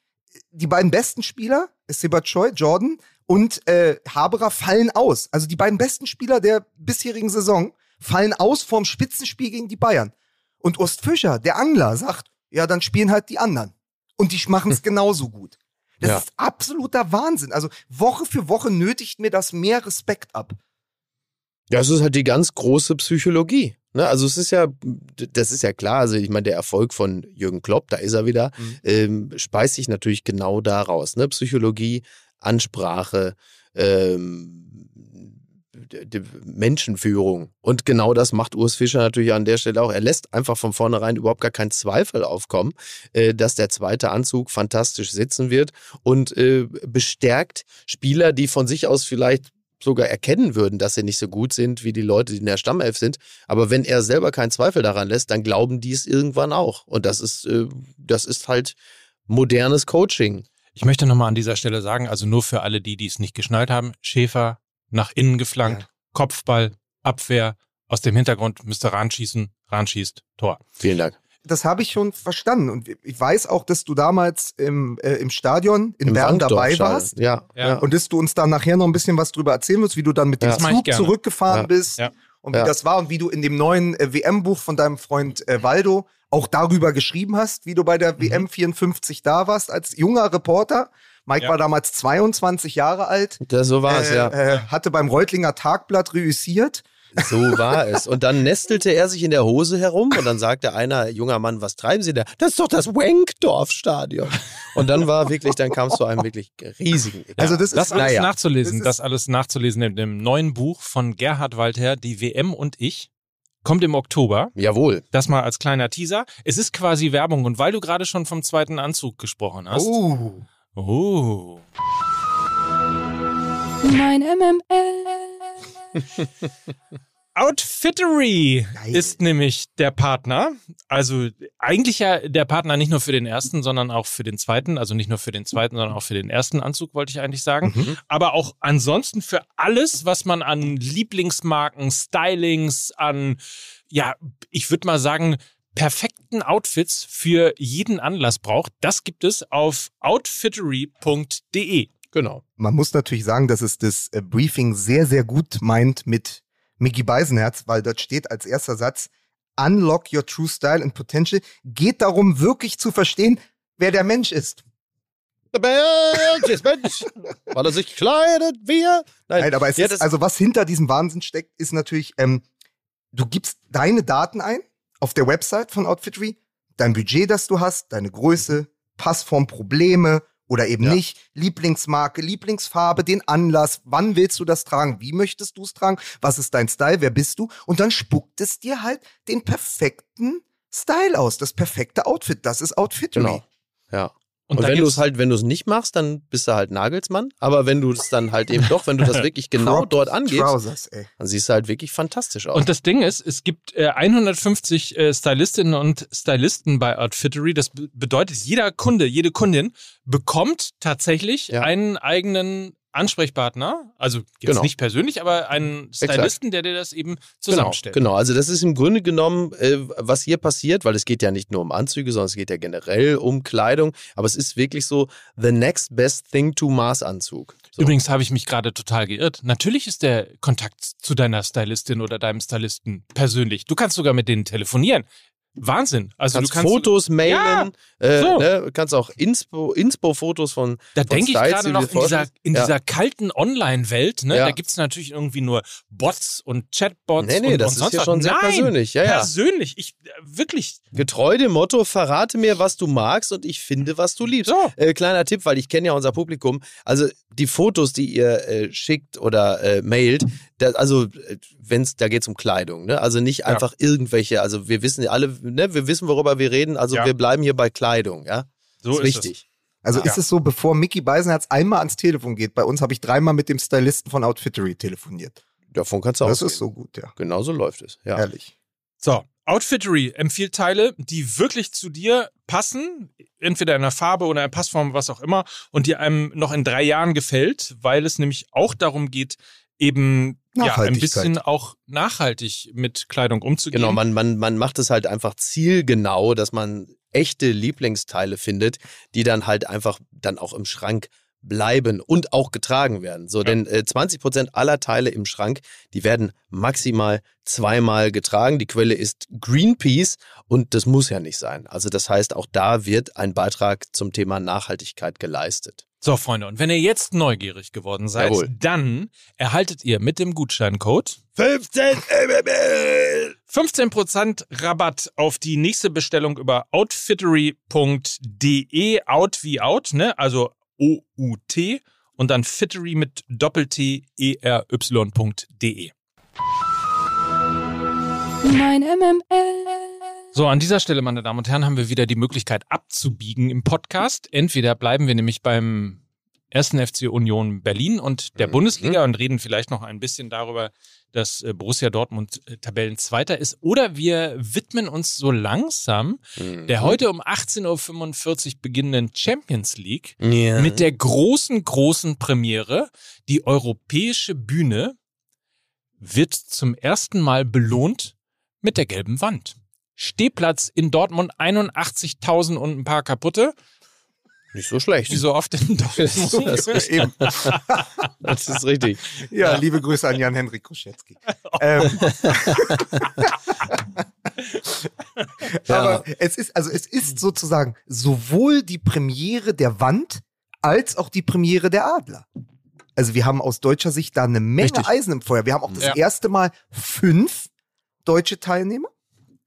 Speaker 2: die beiden besten Spieler, Sebat Choi, Jordan und äh, Haberer, fallen aus. Also die beiden besten Spieler der bisherigen Saison fallen aus vorm Spitzenspiel gegen die Bayern. Und Ust Fischer, der Angler, sagt, ja, dann spielen halt die anderen. Und die machen es genauso gut. Das
Speaker 1: Ja.
Speaker 2: ist absoluter Wahnsinn. Also Woche für Woche nötigt mir das mehr Respekt ab.
Speaker 1: Ja, es ist halt die ganz große Psychologie. Ne? Also es ist ja, das ist ja klar, also ich meine, der Erfolg von Jürgen Klopp, da ist er wieder,
Speaker 2: Mhm.
Speaker 1: ähm, speist sich natürlich genau daraus. Ne? Psychologie, Ansprache, ähm, Menschenführung. Und genau das macht Urs Fischer natürlich an der Stelle auch. Er lässt einfach von vornherein überhaupt gar keinen Zweifel aufkommen, äh, dass der zweite Anzug fantastisch sitzen wird und äh, bestärkt Spieler, die von sich aus vielleicht sogar erkennen würden, dass sie nicht so gut sind wie die Leute, die in der Stammelf sind. Aber wenn er selber keinen Zweifel daran lässt, dann glauben die es irgendwann auch. Und das ist, äh, das ist halt modernes Coaching.
Speaker 3: Ich möchte nochmal an dieser Stelle sagen, also nur für alle die, die es nicht geschnallt haben, Schäfer nach innen geflankt,
Speaker 2: Ja.
Speaker 3: Kopfball, Abwehr, aus dem Hintergrund müsste Rahn schießen, Rahn schießt, Tor.
Speaker 1: Vielen Dank.
Speaker 2: Das habe ich schon verstanden. Und ich weiß auch, dass du damals im, äh, im Stadion in
Speaker 1: Im
Speaker 2: Bern dabei
Speaker 1: Wankdorfstadion.
Speaker 2: warst.
Speaker 1: Ja,
Speaker 3: Ja.
Speaker 2: Und dass du uns dann nachher noch ein bisschen was drüber erzählen wirst, wie du dann mit dem
Speaker 1: Ja.
Speaker 2: Zug zurückgefahren
Speaker 1: Ja.
Speaker 2: bist
Speaker 3: Ja.
Speaker 2: und wie
Speaker 1: Ja.
Speaker 2: das war und wie du in dem neuen äh, WM-Buch von deinem Freund äh, Waldo auch darüber geschrieben hast, wie du bei der
Speaker 3: Mhm.
Speaker 2: WM 54 da warst als junger Reporter. Mike
Speaker 3: Ja.
Speaker 2: war damals 22 Jahre alt,
Speaker 1: Das, so war es,
Speaker 2: äh,
Speaker 1: ja.
Speaker 2: äh, hatte beim Reutlinger Tagblatt reüssiert.
Speaker 1: So war es. Und dann nestelte er sich in der Hose herum und dann sagte einer, junger Mann, was treiben Sie da? Das ist doch das Wankdorf-Stadion. Und dann war wirklich, dann kam es zu einem wirklich riesigen.
Speaker 2: Also das
Speaker 3: Das
Speaker 2: ist
Speaker 3: alles
Speaker 1: naja.
Speaker 3: nachzulesen,
Speaker 2: Das
Speaker 3: das, alles nachzulesen in dem neuen Buch von Gerhard Walther, Die WM und ich, kommt im Oktober.
Speaker 1: Jawohl.
Speaker 3: Das mal als kleiner Teaser. Es ist quasi Werbung und weil du gerade schon vom zweiten Anzug gesprochen hast.
Speaker 2: Oh.
Speaker 3: Oh.
Speaker 5: Mein MML.
Speaker 3: Outfittery
Speaker 2: Geil.
Speaker 3: ist nämlich der Partner. Also eigentlich ja der Partner nicht nur für den ersten, sondern auch für den zweiten. Also nicht nur für den zweiten, sondern auch für den ersten Anzug, wollte ich eigentlich sagen.
Speaker 2: Mhm.
Speaker 3: Aber auch ansonsten für alles, was man an Lieblingsmarken, Stylings, an, ja, ich würde mal sagen, perfekten Outfits für jeden Anlass braucht. Das gibt es auf outfittery.de.
Speaker 1: Genau.
Speaker 2: Man muss natürlich sagen, dass es das äh, Briefing sehr, sehr gut meint mit Mickey Beisenherz, weil dort steht als erster Satz, Unlock your true style and potential. Geht darum, wirklich zu verstehen, wer der Mensch ist.
Speaker 1: Der Mensch ist Mensch, weil er sich kleidet wie er.
Speaker 2: Nein, aber es
Speaker 1: ja,
Speaker 2: ist, also was hinter diesem Wahnsinn steckt, ist natürlich, ähm, du gibst deine Daten ein auf der Website von Outfittery, dein Budget, das du hast, deine Größe, Passform, Probleme oder eben
Speaker 1: Ja.
Speaker 2: nicht, Lieblingsmarke, Lieblingsfarbe, den Anlass, wann willst du das tragen, wie möchtest du es tragen, was ist dein Style, wer bist du und dann spuckt es dir halt den perfekten Style aus, das perfekte Outfit, das ist Outfittery.
Speaker 1: Genau. Ja.
Speaker 3: Und,
Speaker 1: Und, wenn du es halt, wenn du es nicht machst, dann bist du halt Nagelsmann. Aber wenn du es dann halt eben doch, wenn du das wirklich genau dort angibst,
Speaker 2: Trousers,
Speaker 1: dann siehst du halt wirklich fantastisch aus.
Speaker 3: Und das Ding ist, es gibt äh, 150 äh, Stylistinnen und Stylisten bei Outfittery. Das be bedeutet, jeder Kunde, jede Kundin bekommt tatsächlich
Speaker 1: Ja.
Speaker 3: einen eigenen Ansprechpartner. Also jetzt
Speaker 1: Genau.
Speaker 3: nicht persönlich, aber einen Stylisten, der dir das eben
Speaker 1: Genau,
Speaker 3: zusammenstellt.
Speaker 1: genau. Also das ist im Grunde genommen, äh, was hier passiert, weil es geht ja nicht nur um Anzüge, sondern es geht ja generell um Kleidung. Aber es ist wirklich so the next best thing to Maßanzug. So.
Speaker 3: Übrigens habe ich mich gerade total geirrt. Natürlich ist der Kontakt zu deiner Stylistin oder deinem Stylisten persönlich. Du kannst sogar mit denen telefonieren. Wahnsinn. Also
Speaker 1: kannst
Speaker 3: du kannst
Speaker 1: Fotos mailen,
Speaker 3: Ja,
Speaker 1: äh,
Speaker 3: so.
Speaker 1: ne, kannst auch Inspo, Inspo-Fotos von
Speaker 3: Da denke ich gerade noch in dieser, in
Speaker 1: Ja.
Speaker 3: dieser kalten Online-Welt, ne?
Speaker 1: Ja.
Speaker 3: Da gibt es natürlich irgendwie nur Bots und Chatbots
Speaker 1: Nee, nee,
Speaker 3: und,
Speaker 1: das
Speaker 3: und
Speaker 1: ist
Speaker 3: sonst
Speaker 1: hier
Speaker 3: was.
Speaker 1: schon sehr
Speaker 3: Nein,
Speaker 1: persönlich. Ja, ja.
Speaker 3: persönlich. Ich äh, wirklich.
Speaker 1: Getreu dem Motto, verrate mir, was du magst und ich finde, was du liebst.
Speaker 3: So.
Speaker 1: Äh, kleiner Tipp, weil ich kenne ja unser Publikum. Also die Fotos, die ihr äh, schickt oder äh, mailt, da, also äh, wenn's, da geht es um Kleidung. Ne? Also nicht einfach irgendwelche, also wir wissen alle, ne, wir wissen, worüber wir reden, also
Speaker 3: Ja.
Speaker 1: wir bleiben hier bei Kleidung. Ja?
Speaker 3: So
Speaker 1: ist
Speaker 3: ist
Speaker 1: wichtig.
Speaker 2: Also
Speaker 3: Ja.
Speaker 2: ist es so, bevor Mickey Beisenherz einmal ans Telefon geht, bei uns habe ich dreimal mit dem Stylisten von Outfittery telefoniert.
Speaker 1: Davon kannst du
Speaker 2: Das
Speaker 1: ausgehen.
Speaker 2: ist so gut, ja.
Speaker 1: Genau so läuft es. Ja.
Speaker 2: Ehrlich.
Speaker 3: So, Outfittery empfiehlt Teile, die wirklich zu dir passen, entweder in der Farbe oder in der Passform, was auch immer, und die einem noch in drei Jahren gefällt, weil es nämlich auch darum geht, eben ja, ein bisschen auch nachhaltig mit Kleidung umzugehen.
Speaker 1: Genau, man, man, man macht es halt einfach zielgenau, dass man echte Lieblingsteile findet, die dann halt einfach dann auch im Schrank bleiben und auch getragen werden. So, denn äh, 20% aller Teile im Schrank, die werden maximal zweimal getragen. Die Quelle ist Greenpeace und das muss ja nicht sein. Also das heißt, auch da wird ein Beitrag zum Thema Nachhaltigkeit geleistet.
Speaker 3: So, Freunde, und wenn ihr jetzt neugierig geworden seid,
Speaker 1: Jawohl.
Speaker 3: dann erhaltet ihr mit dem Gutscheincode
Speaker 1: 15 MML!
Speaker 3: 15% Rabatt auf die nächste Bestellung über outfittery.de, out wie out, ne? Also O-U-T und dann fittery mit Doppel-T E-R-Y.de.
Speaker 5: Mein MML.
Speaker 3: So, an dieser Stelle, meine Damen und Herren, haben wir wieder die Möglichkeit abzubiegen im Podcast. Entweder bleiben wir nämlich beim ersten FC Union Berlin und der
Speaker 1: Mhm.
Speaker 3: Bundesliga und reden vielleicht noch ein bisschen darüber, dass äh, Borussia Dortmund äh, Tabellenzweiter ist. Oder wir widmen uns so langsam
Speaker 1: Mhm.
Speaker 3: der heute um 18.45 Uhr beginnenden Champions League
Speaker 1: ja.
Speaker 3: mit der großen, großen Premiere. Die europäische Bühne wird zum ersten Mal belohnt mit der gelben Wand. Stehplatz in Dortmund 81.000 und ein paar kaputte.
Speaker 1: Nicht so schlecht.
Speaker 3: Wie so oft in Dortmund.
Speaker 1: das, ist,
Speaker 2: Eben.
Speaker 1: das ist richtig.
Speaker 2: Ja, liebe Grüße an Jan-Henrik Koschetzky. ähm, aber es ist, also es ist sozusagen sowohl die Premiere der Wand als auch die Premiere der Adler. Also wir haben aus deutscher Sicht da eine Menge
Speaker 3: Richtig.
Speaker 2: Eisen im Feuer. Wir haben auch das
Speaker 3: Ja.
Speaker 2: erste Mal fünf deutsche Teilnehmer.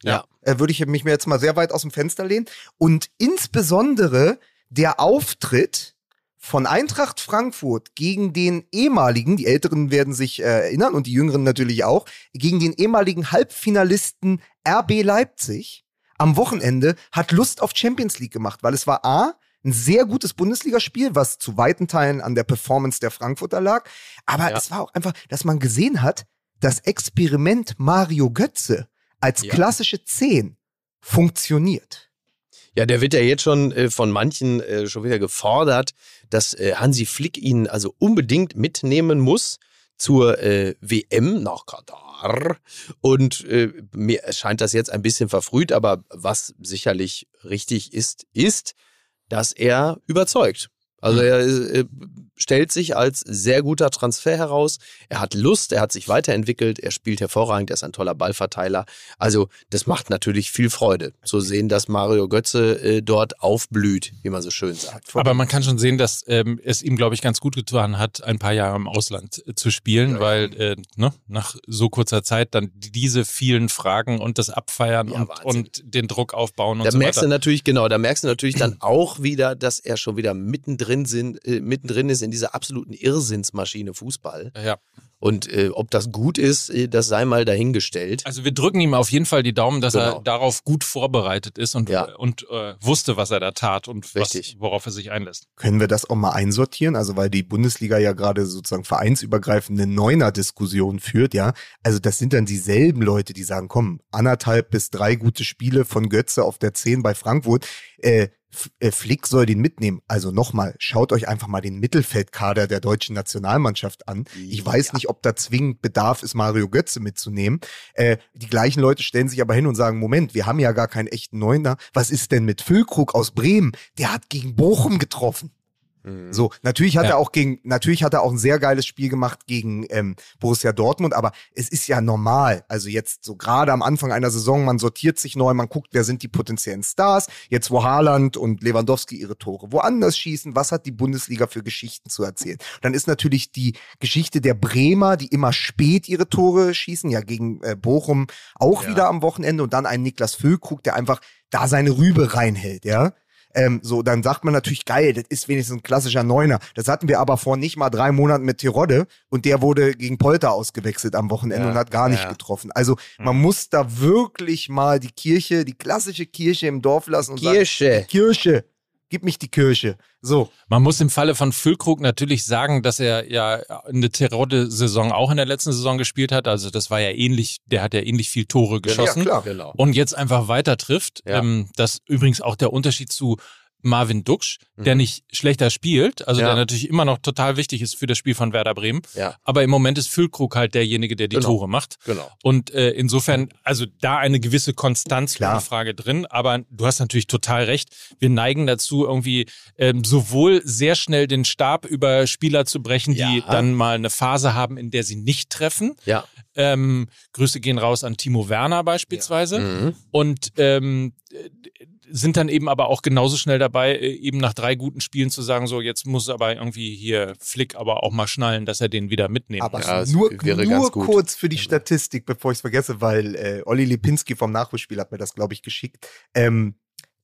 Speaker 1: Ja.
Speaker 2: Äh, würde ich mich mir jetzt mal sehr weit aus dem Fenster lehnen. Und insbesondere der Auftritt von Eintracht Frankfurt gegen den ehemaligen, die Älteren werden sich äh, erinnern und die Jüngeren natürlich auch, gegen den ehemaligen Halbfinalisten RB Leipzig am Wochenende hat Lust auf Champions League gemacht, weil es war A, ein sehr gutes Bundesligaspiel, was zu weiten Teilen an der Performance der Frankfurter lag. Aber
Speaker 1: Ja.
Speaker 2: es war auch einfach, dass man gesehen hat, das Experiment Mario Götze als
Speaker 1: Ja.
Speaker 2: klassische 10 funktioniert.
Speaker 1: Ja, der wird ja jetzt schon äh, von manchen äh, schon wieder gefordert, dass äh, Hansi Flick ihn also unbedingt mitnehmen muss zur äh, WM nach Katar. Und äh, mir erscheint das jetzt ein bisschen verfrüht, aber was sicherlich richtig ist, ist, dass er überzeugt. Also er äh, stellt sich als sehr guter Transfer heraus. Er hat Lust, er hat sich weiterentwickelt, er spielt hervorragend, er ist ein toller Ballverteiler. Also das macht natürlich viel Freude zu sehen, dass Mario Götze äh, dort aufblüht, wie man so schön sagt.
Speaker 3: Aber man kann schon sehen, dass ähm, es ihm, glaube ich, ganz gut getan hat, ein paar Jahre im Ausland äh, zu spielen, weil äh, ne, nach so kurzer Zeit dann diese vielen Fragen und das Abfeiern
Speaker 1: Ja,
Speaker 3: und, und den Druck aufbauen und
Speaker 1: Da
Speaker 3: so
Speaker 1: merkst
Speaker 3: weiter.
Speaker 1: du natürlich, genau, da merkst du natürlich dann auch wieder, dass er schon wieder mittendrin sind, äh, mittendrin ist in dieser absoluten Irrsinnsmaschine Fußball.
Speaker 3: ja.
Speaker 1: Und äh, ob das gut ist, äh, das sei mal dahingestellt.
Speaker 3: Also wir drücken ihm auf jeden Fall die Daumen, dass
Speaker 1: Genau.
Speaker 3: er darauf gut vorbereitet ist und,
Speaker 1: Ja.
Speaker 3: und äh, wusste, was er da tat und was, worauf er sich einlässt.
Speaker 2: Können wir das auch mal einsortieren? Also, weil die Bundesliga ja gerade sozusagen vereinsübergreifende Neuner-Diskussion führt, ja. Also, das sind dann dieselben Leute, die sagen, komm, anderthalb bis drei gute Spiele von Götze auf der 10 bei Frankfurt. Äh, äh, Flick soll den mitnehmen. Also nochmal, schaut euch einfach mal den Mittelfeldkader der deutschen Nationalmannschaft an. Ich weiß
Speaker 1: Ja.
Speaker 2: nicht, ob da zwingend Bedarf ist, Mario Götze mitzunehmen. Äh, die gleichen Leute stellen sich aber hin und sagen, Moment, wir haben ja gar keinen echten Neuner. Was ist denn mit Füllkrug aus Bremen? Der hat gegen Bochum getroffen.
Speaker 1: Mhm.
Speaker 2: So, natürlich hat
Speaker 3: Ja.
Speaker 2: er auch gegen, natürlich hat er auch ein sehr geiles Spiel gemacht gegen ähm, Borussia Dortmund, aber es ist ja normal. Also jetzt so gerade am Anfang einer Saison, man sortiert sich neu, man guckt, wer sind die potenziellen Stars. Jetzt wo Haaland und Lewandowski ihre Tore woanders schießen, was hat die Bundesliga für Geschichten zu erzählen? Dann ist natürlich die Geschichte der Bremer, die immer spät ihre Tore schießen, ja gegen äh, Bochum auch
Speaker 1: Ja.
Speaker 2: wieder am Wochenende und dann ein Niklas Füllkrug, der einfach da seine Rübe reinhält, ja. Ähm, so, dann sagt man natürlich, geil, das ist wenigstens ein klassischer Neuner. Das hatten wir aber vor nicht mal drei Monaten mit Tirode und der wurde gegen Polter ausgewechselt am Wochenende
Speaker 1: Ja,
Speaker 2: und hat gar nicht
Speaker 1: ja.
Speaker 2: getroffen. Also man muss da wirklich mal die Kirche, die klassische Kirche im Dorf lassen und
Speaker 1: Kirche.
Speaker 2: sagen, Kirche gib mich die Kirche. So.
Speaker 3: Man muss im Falle von Füllkrug natürlich sagen, dass er ja eine Terodde-Saison auch in der letzten Saison gespielt hat. Also das war ja ähnlich, der hat ja ähnlich viel Tore geschossen.
Speaker 2: Ja, klar.
Speaker 1: Genau.
Speaker 3: Und jetzt einfach weiter trifft.
Speaker 1: Ja.
Speaker 3: Ähm, das übrigens auch der Unterschied zu Marvin Duksch, der
Speaker 1: Mhm.
Speaker 3: nicht schlechter spielt, also
Speaker 1: Ja.
Speaker 3: der natürlich immer noch total wichtig ist für das Spiel von Werder Bremen.
Speaker 1: Ja,
Speaker 3: Aber im Moment ist Füllkrug halt derjenige, der die
Speaker 1: Genau.
Speaker 3: Tore macht.
Speaker 1: genau.
Speaker 3: Und äh, insofern, also da eine gewisse Konstanz
Speaker 2: Klar.
Speaker 3: Frage drin. Aber du hast natürlich total recht. Wir neigen dazu, irgendwie ähm, sowohl sehr schnell den Stab über Spieler zu brechen, die
Speaker 1: Ja.
Speaker 3: dann mal eine Phase haben, in der sie nicht treffen.
Speaker 1: Ja.
Speaker 3: Ähm, Grüße gehen raus an Timo Werner beispielsweise.
Speaker 1: Mhm.
Speaker 3: Und ähm, äh, sind dann eben aber auch genauso schnell dabei, äh, eben nach drei guten Spielen zu sagen, so jetzt muss aber irgendwie hier Flick aber auch mal schnallen, dass er den wieder mitnehmen
Speaker 2: Aber
Speaker 3: muss.
Speaker 1: Ja,
Speaker 2: nur,
Speaker 1: wäre
Speaker 2: nur
Speaker 1: ganz gut.
Speaker 2: kurz für die Statistik, bevor ich es vergesse, weil äh, Olli Lipinski vom Nachholspiel hat mir das, glaube ich, geschickt. Ähm,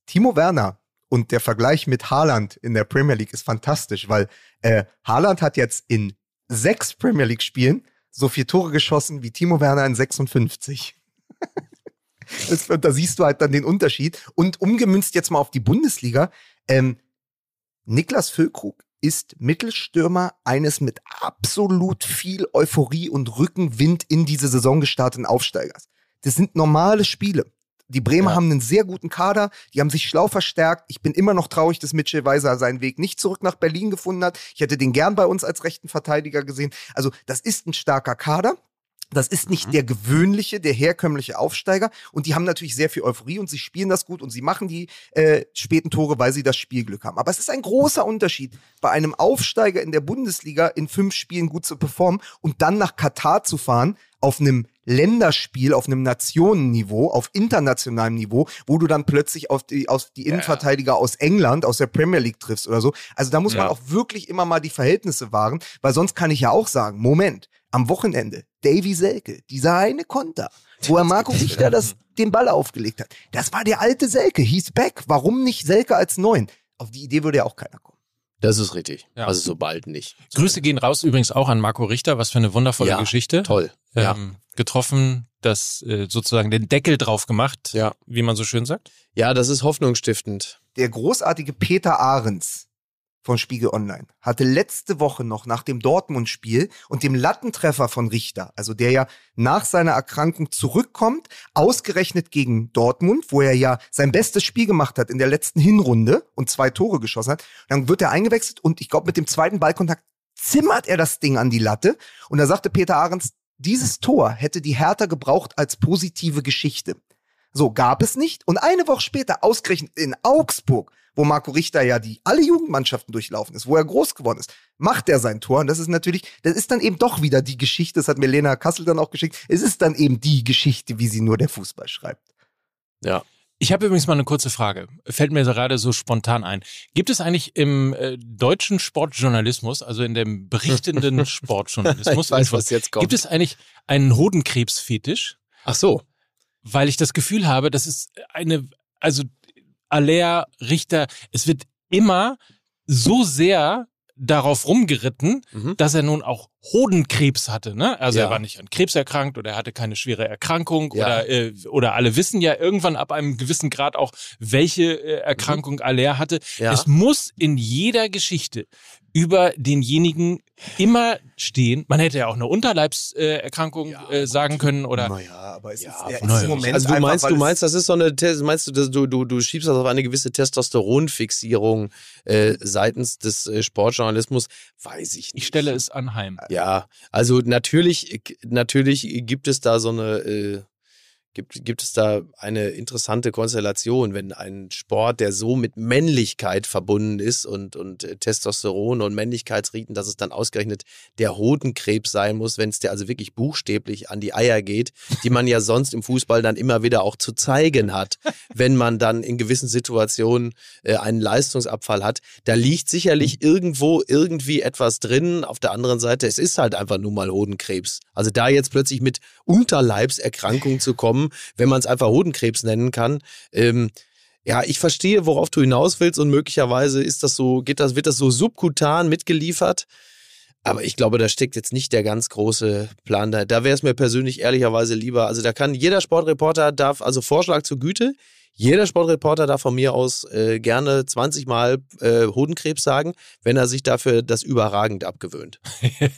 Speaker 2: Timo Werner und der Vergleich mit Haaland in der Premier League ist fantastisch, weil äh, Haaland hat jetzt in sechs Premier League-Spielen so vier Tore geschossen wie Timo Werner in 56. Das, da siehst du halt dann den Unterschied. Und umgemünzt jetzt mal auf die Bundesliga, ähm, Niklas Füllkrug ist Mittelstürmer eines mit absolut viel Euphorie und Rückenwind in diese Saison gestarteten Aufsteigers. Das sind normale Spiele. Die Bremer
Speaker 1: Ja.
Speaker 2: haben einen sehr guten Kader, die haben sich schlau verstärkt. Ich bin immer noch traurig, dass Mitchell Weiser seinen Weg nicht zurück nach Berlin gefunden hat. Ich hätte den gern bei uns als rechten Verteidiger gesehen. Also, das ist ein starker Kader. Das ist nicht der gewöhnliche, der herkömmliche Aufsteiger. Und die haben natürlich sehr viel Euphorie und sie spielen das gut und sie machen die äh, späten Tore, weil sie das Spielglück haben. Aber es ist ein großer Unterschied, bei einem Aufsteiger in der Bundesliga in fünf Spielen gut zu performen und dann nach Katar zu fahren auf einem Länderspiel, auf einem Nationenniveau, auf internationalem Niveau, wo du dann plötzlich auf die, auf die Innenverteidiger aus England, aus der Premier League triffst oder so. Also da muss man
Speaker 3: Ja.
Speaker 2: auch wirklich immer mal die Verhältnisse wahren, weil sonst kann ich ja auch sagen, Moment, am Wochenende, Davy Selke, dieser eine Konter, wo er Marco Richter das, den Ball aufgelegt hat, das war der alte Selke, he's back. Warum nicht Selke als Neun? Auf die Idee würde ja auch keiner kommen.
Speaker 1: Das ist richtig.
Speaker 3: Ja.
Speaker 1: Also so bald nicht.
Speaker 3: Grüße gehen raus übrigens auch an Marco Richter, was für eine wundervolle
Speaker 1: Ja,
Speaker 3: Geschichte.
Speaker 1: Toll. Ja.
Speaker 3: Ähm, getroffen, das äh, sozusagen den Deckel drauf gemacht,
Speaker 1: Ja.
Speaker 3: wie man so schön sagt.
Speaker 1: ja, das ist hoffnungsstiftend.
Speaker 2: Der großartige Peter Ahrens von Spiegel Online hatte letzte Woche noch nach dem Dortmund-Spiel und dem Lattentreffer von Richter, also der ja nach seiner Erkrankung zurückkommt, ausgerechnet gegen Dortmund, wo er ja sein bestes Spiel gemacht hat in der letzten Hinrunde und zwei Tore geschossen hat. Dann wird er eingewechselt und ich glaube, mit dem zweiten Ballkontakt zimmert er das Ding an die Latte. Und da sagte Peter Ahrens, dieses Tor hätte die Hertha gebraucht als positive Geschichte. So gab es nicht. Und eine Woche später, ausgerechnet in Augsburg, wo Marco Richter ja die alle Jugendmannschaften durchlaufen ist, wo er groß geworden ist, macht er sein Tor. Und das ist natürlich, das ist dann eben doch wieder die Geschichte, das hat mir Lena Kassel dann auch geschickt. Es ist dann eben die Geschichte, wie sie nur der Fußball schreibt.
Speaker 1: Ja.
Speaker 3: Ich habe übrigens mal eine kurze Frage. Fällt mir gerade so spontan ein. Gibt es eigentlich im äh, deutschen Sportjournalismus, also in dem berichtenden Sportjournalismus,
Speaker 1: Ich weiß, was jetzt kommt.
Speaker 3: gibt es eigentlich einen Hodenkrebsfetisch?
Speaker 1: Ach so.
Speaker 3: Weil ich das Gefühl habe, das ist eine, also Aller, Richter, es wird immer so sehr darauf rumgeritten,
Speaker 1: Mhm.
Speaker 3: dass er nun auch Hodenkrebs hatte. Ne? Also
Speaker 1: Ja.
Speaker 3: er war nicht an Krebs erkrankt oder er hatte keine schwere Erkrankung
Speaker 1: Ja.
Speaker 3: oder, äh, oder alle wissen ja irgendwann ab einem gewissen Grad auch, welche äh, Erkrankung Aller hatte.
Speaker 1: Mhm. Ja.
Speaker 3: Es muss in jeder Geschichte über denjenigen immer stehen. Man hätte ja auch eine Unterleibserkrankung äh, sagen können oder
Speaker 2: Naja, aber es
Speaker 1: Ja,
Speaker 2: ist,
Speaker 1: naja.
Speaker 2: ist im Moment
Speaker 1: also du
Speaker 2: einfach,
Speaker 1: meinst,
Speaker 2: weil
Speaker 1: du meinst, das ist so eine, meinst du, dass du, du, du schiebst das auf eine gewisse Testosteronfixierung äh, seitens des äh, Sportjournalismus? Weiß ich nicht.
Speaker 3: ich stelle es anheim.
Speaker 1: Ja, also natürlich, natürlich gibt es da so eine, äh, gibt, gibt es da eine interessante Konstellation, wenn ein Sport, der so mit Männlichkeit verbunden ist und, und äh, Testosteron und Männlichkeitsriten, dass es dann ausgerechnet der Hodenkrebs sein muss, wenn es der also wirklich buchstäblich an die Eier geht, die man ja sonst im Fußball dann immer wieder auch zu zeigen hat, wenn man dann in gewissen Situationen äh, einen Leistungsabfall hat. Da liegt sicherlich irgendwo irgendwie etwas drin. Auf der anderen Seite, es ist halt einfach nur mal Hodenkrebs. Also da jetzt plötzlich mit Unterleibserkrankungen zu kommen, wenn man es einfach Hodenkrebs nennen kann, ähm, ja, ich verstehe, worauf du hinaus willst und möglicherweise ist das so, geht das, wird das so subkutan mitgeliefert. Aber ich glaube, da steckt jetzt nicht der ganz große Plan da. Da wäre es mir persönlich ehrlicherweise lieber. Also da kann jeder Sportreporter darf, also Vorschlag zur Güte, jeder Sportreporter darf von mir aus äh, gerne 20 Mal äh, Hodenkrebs sagen, wenn er sich dafür das überragend abgewöhnt.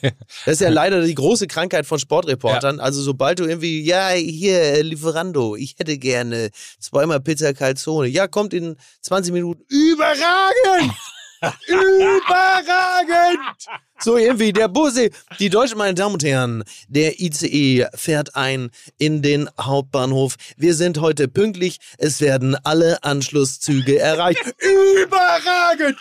Speaker 1: das ist ja leider die große Krankheit von Sportreportern. Also sobald du irgendwie, ja, hier, äh, Lieferando, ich hätte gerne zweimal Pizza Calzone. Ja, kommt in 20 Minuten. Überragend! Überragend! So irgendwie, der Busse, die Deutschen, meine Damen und Herren, der ICE fährt ein in den Hauptbahnhof. Wir sind heute pünktlich. Es werden alle Anschlusszüge erreicht. Überragend!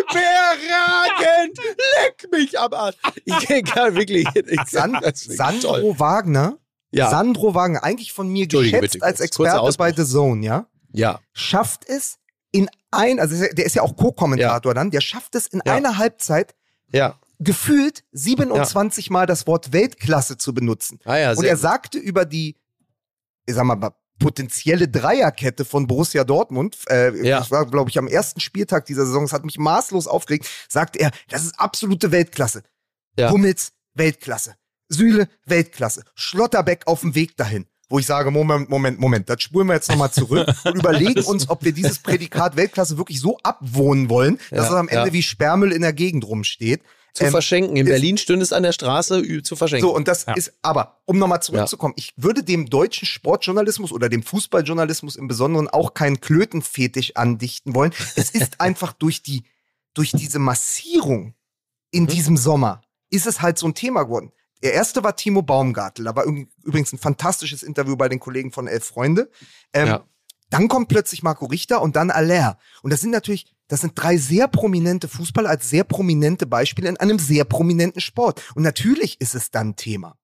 Speaker 1: Überragend! Leck mich am Arsch. Ich kann wirklich. Ich
Speaker 2: San Sandro
Speaker 1: toll.
Speaker 2: Wagner,
Speaker 1: Ja.
Speaker 2: Sandro Wagner, eigentlich von mir geschätzt
Speaker 1: bitte,
Speaker 2: als Experte bei The Zone, ja,
Speaker 1: Ja.
Speaker 2: schafft es in ein, also der ist ja auch Co-Kommentator dann, der schafft es in
Speaker 1: Ja.
Speaker 2: einer Halbzeit
Speaker 1: Ja.
Speaker 2: gefühlt 27 Mal das Wort Weltklasse zu benutzen.
Speaker 1: Ah ja,
Speaker 2: Und er sagte über die, ich sag mal, potenzielle Dreierkette von Borussia Dortmund, äh,
Speaker 1: Ja.
Speaker 2: das war, glaube ich, am ersten Spieltag dieser Saison, das hat mich maßlos aufgeregt, sagte er, das ist absolute Weltklasse.
Speaker 1: Ja.
Speaker 2: Hummels, Weltklasse. Süle, Weltklasse. Schlotterbeck auf dem Weg dahin. Wo ich sage, Moment, Moment, Moment, das spulen wir jetzt nochmal zurück und überlegen uns, ob wir dieses Prädikat Weltklasse wirklich so abwohnen wollen, dass
Speaker 1: Ja,
Speaker 2: es am Ende
Speaker 1: ja.
Speaker 2: wie Sperrmüll in der Gegend rumsteht.
Speaker 1: Zu
Speaker 2: Ähm,
Speaker 1: verschenken. In
Speaker 2: ist-
Speaker 1: Berlin stünde es an der Straße zu verschenken.
Speaker 2: so, und das
Speaker 3: Ja.
Speaker 2: ist, aber, um nochmal zurückzukommen, ich würde dem deutschen Sportjournalismus oder dem Fußballjournalismus im Besonderen auch keinen Klötenfetisch andichten wollen. Es ist einfach durch die, durch diese Massierung in
Speaker 1: Mhm.
Speaker 2: diesem Sommer ist es halt so ein Thema geworden. Der erste war Timo Baumgartel. Da war üb- übrigens ein fantastisches Interview bei den Kollegen von Elf Freunde. Ähm,
Speaker 1: Ja.
Speaker 2: Dann kommt plötzlich Marco Richter und dann Aller. Und das sind natürlich, das sind drei sehr prominente Fußballer als sehr prominente Beispiele in einem sehr prominenten Sport. Und natürlich ist es dann Thema.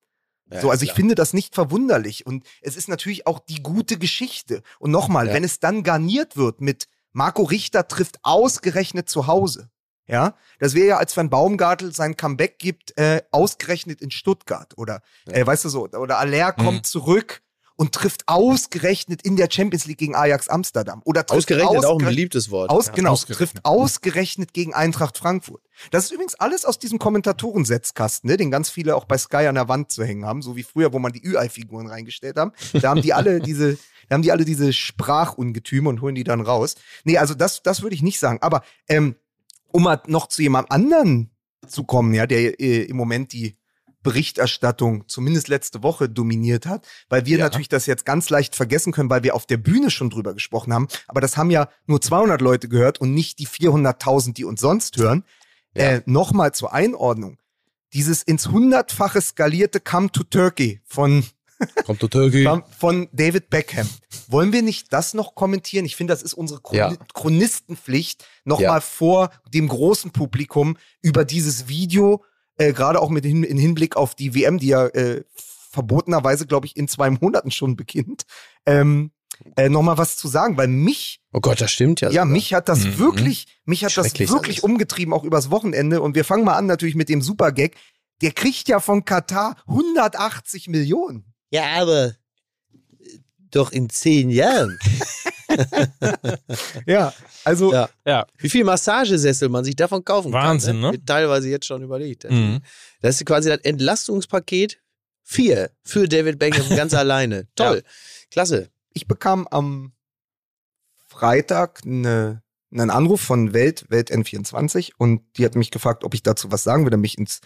Speaker 1: Ja,
Speaker 2: so, also ich
Speaker 1: klar.
Speaker 2: finde das nicht verwunderlich. Und es ist natürlich auch die gute Geschichte. Und nochmal,
Speaker 1: Ja.
Speaker 2: wenn es dann garniert wird mit Marco Richter trifft ausgerechnet zu Hause. Ja, das wäre ja, als wenn Baumgartel sein Comeback gibt, äh, ausgerechnet in Stuttgart. Oder, äh, weißt du so, oder Aller kommt
Speaker 3: Mhm.
Speaker 2: zurück und trifft ausgerechnet in der Champions League gegen Ajax Amsterdam. Oder trifft
Speaker 1: Ausgerechnet auch ein beliebtes Wort.
Speaker 2: aus,
Speaker 1: Ja.
Speaker 2: genau,
Speaker 3: ausgerechnet.
Speaker 2: trifft ausgerechnet gegen Eintracht Frankfurt. Das ist übrigens alles aus diesem Kommentatorensetzkasten, ne, den ganz viele auch bei Sky an der Wand zu hängen haben, so wie früher, wo man die Ü-Ei-Figuren reingestellt haben. Da haben die alle diese, da haben die alle diese Sprachungetüme und holen die dann raus. Nee, also das, das würde ich nicht sagen. Aber ähm, um mal noch zu jemand anderen zu kommen, ja, der äh, im Moment die Berichterstattung zumindest letzte Woche dominiert hat, weil wir
Speaker 3: Ja.
Speaker 2: natürlich das jetzt ganz leicht vergessen können, weil wir auf der Bühne schon drüber gesprochen haben. Aber das haben ja nur 200 Leute gehört und nicht die 400.000, die uns sonst hören.
Speaker 1: Ja.
Speaker 2: Äh, Nochmal zur Einordnung. Dieses ins hundertfache skalierte Come to Turkey von
Speaker 1: Kommt der Türkei.
Speaker 2: von- von David Beckham. Wollen wir nicht das noch kommentieren? Ich finde, das ist unsere Chron
Speaker 1: Ja.
Speaker 2: Chronistenpflicht, nochmal
Speaker 1: Ja.
Speaker 2: vor dem großen Publikum über dieses Video, äh, gerade auch mit hin, in Hinblick auf die WM, die ja äh, verbotenerweise, glaube ich, in zwei Monaten schon beginnt, ähm, äh, nochmal was zu sagen, weil mich,
Speaker 1: Oh Gott, das stimmt ja.
Speaker 2: ja,
Speaker 1: sogar.
Speaker 2: mich hat das
Speaker 3: Mhm.
Speaker 2: wirklich, mich hat das wirklich
Speaker 1: alles.
Speaker 2: umgetrieben, auch übers Wochenende. Und wir fangen mal an natürlich mit dem Supergag. Der kriegt ja von Katar 180 Millionen.
Speaker 1: Ja, aber doch in zehn Jahren.
Speaker 2: Ja, also
Speaker 1: Ja.
Speaker 3: Ja.
Speaker 1: Wie viel Massagesessel man sich davon kaufen
Speaker 3: Wahnsinn,
Speaker 1: kann.
Speaker 3: ne?
Speaker 1: Wird Teilweise jetzt schon überlegt.
Speaker 3: Mhm.
Speaker 1: Das ist quasi das Entlastungspaket 4 für David Beckham ganz alleine. Toll. Klasse.
Speaker 2: ich bekam am Freitag eine, einen Anruf von Welt, Welt N24 und die hat mich gefragt, ob ich dazu was sagen will, dann bin ich ins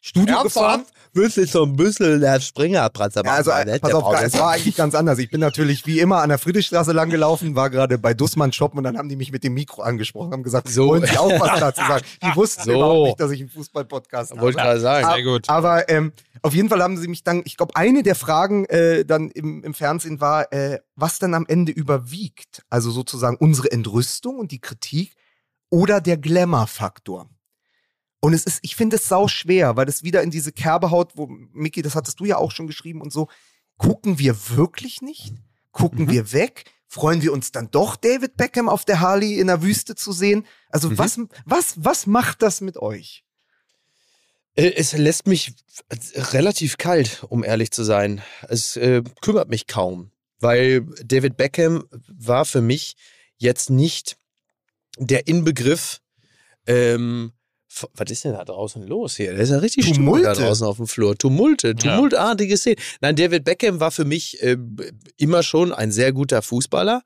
Speaker 2: Studio gefahren.
Speaker 1: Du so ein bisschen der Springerpratzer
Speaker 2: Ja, also pass auf, es war eigentlich ganz anders. Ich bin natürlich wie immer an der Friedrichstraße lang gelaufen, war gerade bei Dussmann shoppen und dann haben die mich mit dem Mikro angesprochen, haben gesagt,
Speaker 1: So.
Speaker 2: wollen Sie auch was dazu sagen? Die wussten
Speaker 1: So.
Speaker 2: überhaupt nicht, dass ich einen Fußball-Podcast
Speaker 1: Wollte
Speaker 2: habe.
Speaker 1: gerade sagen.
Speaker 3: Sehr gut.
Speaker 2: Aber ähm, auf jeden Fall haben sie mich dann, ich glaube, eine der Fragen äh, dann im, im Fernsehen war, äh, was dann am Ende überwiegt. Also sozusagen unsere Entrüstung und die Kritik oder der Glamour-Faktor. Und es ist, ich finde es sau schwer, weil es wieder in diese Kerbe haut, wo, Micky, das hattest du ja auch schon geschrieben und so. Gucken wir wirklich nicht? Gucken
Speaker 1: Mhm.
Speaker 2: wir weg? Freuen wir uns dann doch, David Beckham auf der Harley in der Wüste zu sehen? Also
Speaker 1: Mhm.
Speaker 2: was, was, was macht das mit euch?
Speaker 1: Äh, Es lässt mich relativ kalt, um ehrlich zu sein. Es äh, kümmert mich kaum, weil David Beckham war für mich jetzt nicht der Inbegriff ähm, Was ist denn da draußen los hier? Da ist ja richtig Stimmung
Speaker 2: Tumulte.
Speaker 1: da draußen auf dem Flur. Tumulte,
Speaker 3: Ja.
Speaker 1: tumultartige Szenen. Nein, David Beckham war für mich äh, immer schon ein sehr guter Fußballer.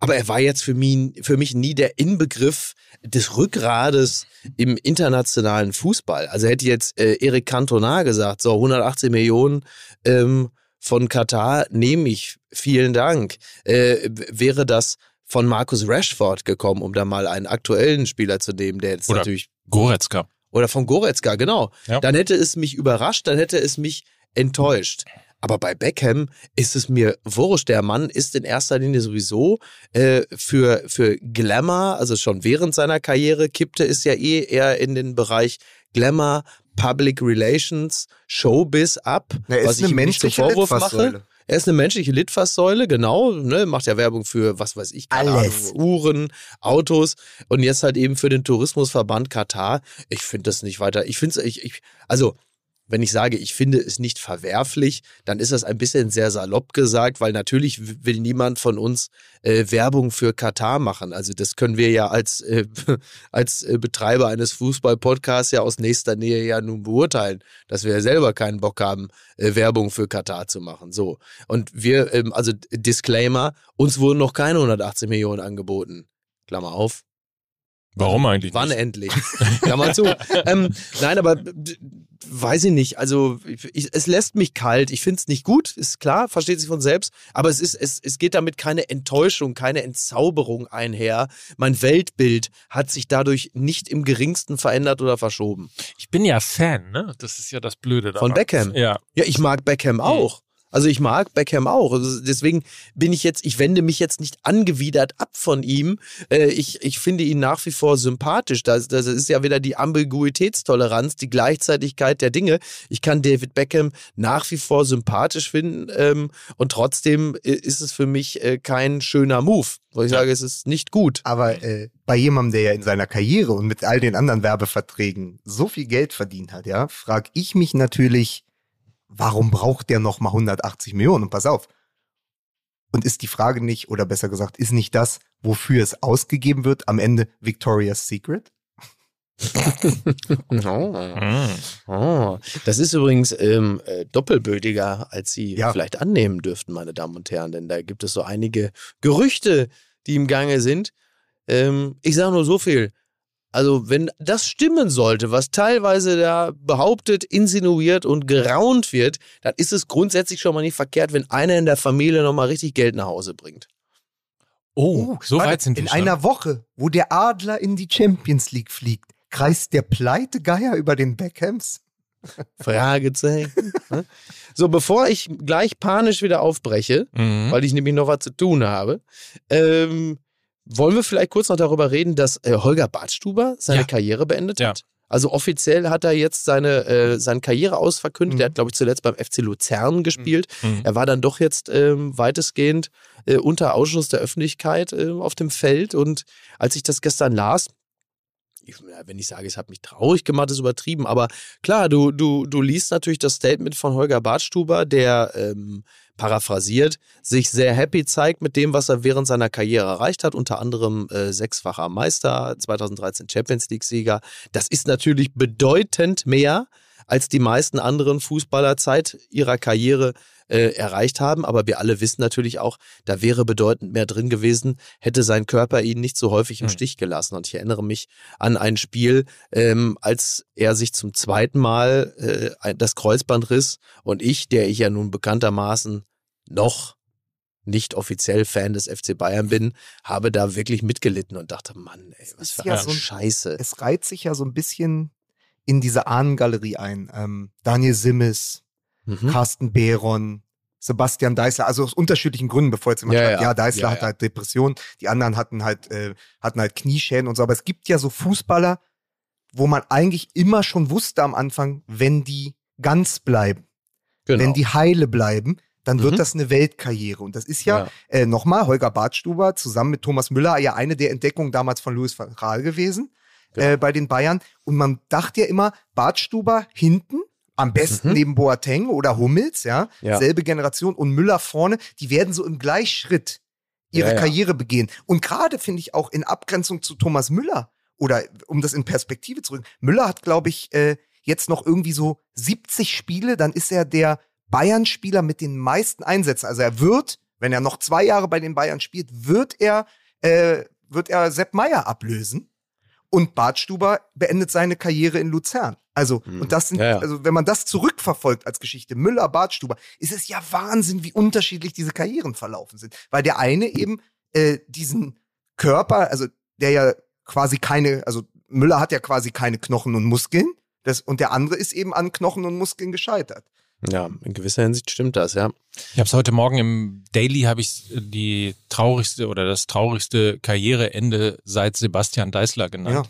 Speaker 1: Aber er war jetzt für mich, für mich nie der Inbegriff des Rückgrades im internationalen Fußball. Also hätte jetzt äh, Eric Cantona gesagt, so 180 Millionen ähm, von Katar nehme ich, vielen Dank. Äh, wäre das von Marcus Rashford gekommen, um da mal einen aktuellen Spieler zu nehmen, der jetzt
Speaker 3: Oder-
Speaker 1: natürlich
Speaker 3: Goretzka.
Speaker 1: oder von Goretzka, genau.
Speaker 3: Ja.
Speaker 1: Dann hätte es mich überrascht, dann hätte es mich enttäuscht. Aber bei Beckham ist es mir wurscht. Der Mann ist in erster Linie sowieso äh, für, für Glamour, also schon während seiner Karriere kippte es ja eh eher in den Bereich Glamour, Public Relations, Showbiz ab.
Speaker 2: Er
Speaker 1: was ich ihm nicht zum
Speaker 2: menschliche
Speaker 1: Vorwurf mache. Er ist eine menschliche Litfaßsäule, genau. Ne, macht ja Werbung für, was weiß ich, keine
Speaker 2: Alles.
Speaker 1: Ahnung, Uhren, Autos und jetzt halt eben für den Tourismusverband Katar. Ich finde das nicht weiter. Ich finde es, ich, ich, also, wenn ich sage, ich finde es nicht verwerflich, dann ist das ein bisschen sehr salopp gesagt, weil natürlich will niemand von uns äh, Werbung für Katar machen. Also das können wir ja als, äh, als äh, Betreiber eines Fußball-Podcasts ja aus nächster Nähe ja nun beurteilen, dass wir ja selber keinen Bock haben, äh, Werbung für Katar zu machen. So. Und wir, ähm, also Disclaimer, uns wurden noch keine 180 Millionen angeboten. Klammer auf.
Speaker 3: Warum eigentlich
Speaker 1: Wann
Speaker 3: nicht?
Speaker 1: endlich? Klammer zu. ähm, nein, aber weiß ich nicht. Also ich, es lässt mich kalt. Ich finde es nicht gut, ist klar, versteht sich von selbst. Aber es ist, es, es geht damit keine Enttäuschung, keine Entzauberung einher. Mein Weltbild hat sich dadurch nicht im geringsten verändert oder verschoben.
Speaker 3: Ich bin ja Fan, ne? Das ist ja das Blöde daran.
Speaker 1: Von Beckham?
Speaker 3: Ja.
Speaker 1: Ja, ich mag Beckham auch. Also ich mag Beckham auch. Also deswegen bin ich jetzt, ich wende mich jetzt nicht angewidert ab von ihm. Äh, ich, ich finde ihn nach wie vor sympathisch. Das, das ist ja wieder die Ambiguitätstoleranz, die Gleichzeitigkeit der Dinge. Ich kann David Beckham nach wie vor sympathisch finden ähm, und trotzdem äh, ist es für mich äh, kein schöner Move, wo ich sage, es ist nicht gut.
Speaker 2: Aber äh, bei jemandem, der ja in seiner Karriere und mit all den anderen Werbeverträgen so viel Geld verdient hat, ja, frage ich mich natürlich, warum braucht der noch mal 180 Millionen? Und pass auf. Und ist die Frage nicht, oder besser gesagt, ist nicht das, wofür es ausgegeben wird, am Ende Victoria's Secret?
Speaker 1: Oh.
Speaker 3: Mhm.
Speaker 1: Oh, das ist übrigens ähm, äh, doppelbödiger, als Sie
Speaker 2: Ja.
Speaker 1: vielleicht annehmen dürften, meine Damen und Herren, denn da gibt es so einige Gerüchte, die im Gange sind. Ähm, ich sage nur so viel. Also, wenn das stimmen sollte, was teilweise da behauptet, insinuiert und geraunt wird, dann ist es grundsätzlich schon mal nicht verkehrt, wenn einer in der Familie nochmal richtig Geld nach Hause bringt.
Speaker 3: Oh, so
Speaker 2: warte,
Speaker 3: weit sind wir
Speaker 2: In
Speaker 3: schon.
Speaker 2: einer Woche, wo der Adler in die Champions League fliegt, kreist der Pleitegeier über den Beckhams?
Speaker 1: Fragezeichen. Ne? so, bevor ich gleich panisch wieder aufbreche,
Speaker 3: Mhm.
Speaker 1: weil ich nämlich noch was zu tun habe. Ähm, wollen wir vielleicht kurz noch darüber reden, dass äh, Holger Badstuber seine
Speaker 3: Ja.
Speaker 1: Karriere beendet
Speaker 3: Ja.
Speaker 1: hat? Also offiziell hat er jetzt seine, äh, seine Karriere ausverkündet.
Speaker 2: Mhm.
Speaker 1: Er hat, glaube ich, zuletzt beim FC Luzern gespielt.
Speaker 3: Mhm.
Speaker 1: Er war dann doch jetzt ähm, weitestgehend äh, unter Ausschluss der Öffentlichkeit äh, auf dem Feld. Und als ich das gestern las, ich, wenn ich sage, es hat mich traurig gemacht, ist übertrieben. Aber klar, du, du, du liest natürlich das Statement von Holger Bartstuber, der ähm, paraphrasiert, sich sehr happy zeigt mit dem, was er während seiner Karriere erreicht hat, unter anderem äh, sechsfacher Meister, 2013 Champions League-Sieger. Das ist natürlich bedeutend mehr, als die meisten anderen Fußballer Zeit ihrer Karriere äh, erreicht haben. Aber wir alle wissen natürlich auch, da wäre bedeutend mehr drin gewesen, hätte sein Körper ihn nicht so häufig im
Speaker 3: Hm.
Speaker 1: Stich gelassen. Und ich erinnere mich an ein Spiel, ähm, als er sich zum zweiten Mal äh, das Kreuzband riss und ich, der ich ja nun bekanntermaßen noch nicht offiziell Fan des FC Bayern bin, habe da wirklich mitgelitten und dachte, Mann, ey, was für
Speaker 2: ja
Speaker 1: eine
Speaker 2: so ein-
Speaker 1: Scheiße.
Speaker 2: Es reiht sich ja so ein bisschen in diese Ahnengalerie ein. Ähm, Daniel Simmes,
Speaker 1: Mhm.
Speaker 2: Carsten Behron, Sebastian Deißler, also aus unterschiedlichen Gründen, bevor jetzt jemand
Speaker 1: Ja,
Speaker 2: sagt,
Speaker 1: ja.
Speaker 2: ja, Deißler
Speaker 1: Ja,
Speaker 2: hat halt Depressionen, die anderen hatten halt, äh, hatten halt Knieschäden und so, aber es gibt ja so Fußballer, wo man eigentlich immer schon wusste am Anfang, wenn die ganz bleiben,
Speaker 1: Genau.
Speaker 2: wenn die heile bleiben, dann wird
Speaker 1: Mhm.
Speaker 2: das eine Weltkarriere. Und das ist ja,
Speaker 1: Ja.
Speaker 2: äh, nochmal, Holger Bartstuber zusammen mit Thomas Müller ja eine der Entdeckungen damals von Louis van Gaal gewesen
Speaker 1: Genau.
Speaker 2: äh, bei den Bayern. Und man dachte ja immer, Bartstuber hinten, am besten
Speaker 1: Mhm.
Speaker 2: neben Boateng oder Hummels, ja,
Speaker 1: Ja.
Speaker 2: selbe Generation und Müller vorne, die werden so im Gleichschritt ihre
Speaker 1: Ja.
Speaker 2: Karriere begehen. Und gerade finde ich auch in Abgrenzung zu Thomas Müller oder um das in Perspektive zu rücken, Müller hat, glaube ich, äh, jetzt noch irgendwie so 70 Spiele, dann ist er der Bayern-Spieler mit den meisten Einsätzen. Also er wird, wenn er noch zwei Jahre bei den Bayern spielt, wird er, äh, wird er Sepp Meier ablösen. Und Bartstuber beendet seine Karriere in Luzern. Also,
Speaker 1: Mhm.
Speaker 2: und das sind,
Speaker 1: Ja, ja.
Speaker 2: also wenn man das zurückverfolgt als Geschichte, Müller, Bartstuber, ist es ja Wahnsinn, wie unterschiedlich diese Karrieren verlaufen sind. Weil der eine eben äh, diesen Körper, also der ja quasi keine, also Müller hat ja quasi keine Knochen und Muskeln. Das, und der andere ist eben an Knochen und Muskeln gescheitert.
Speaker 1: Ja, in gewisser Hinsicht stimmt das, ja.
Speaker 3: Ich habe es heute Morgen im Daily habe ich die traurigste oder das traurigste Karriereende seit Sebastian Deißler genannt.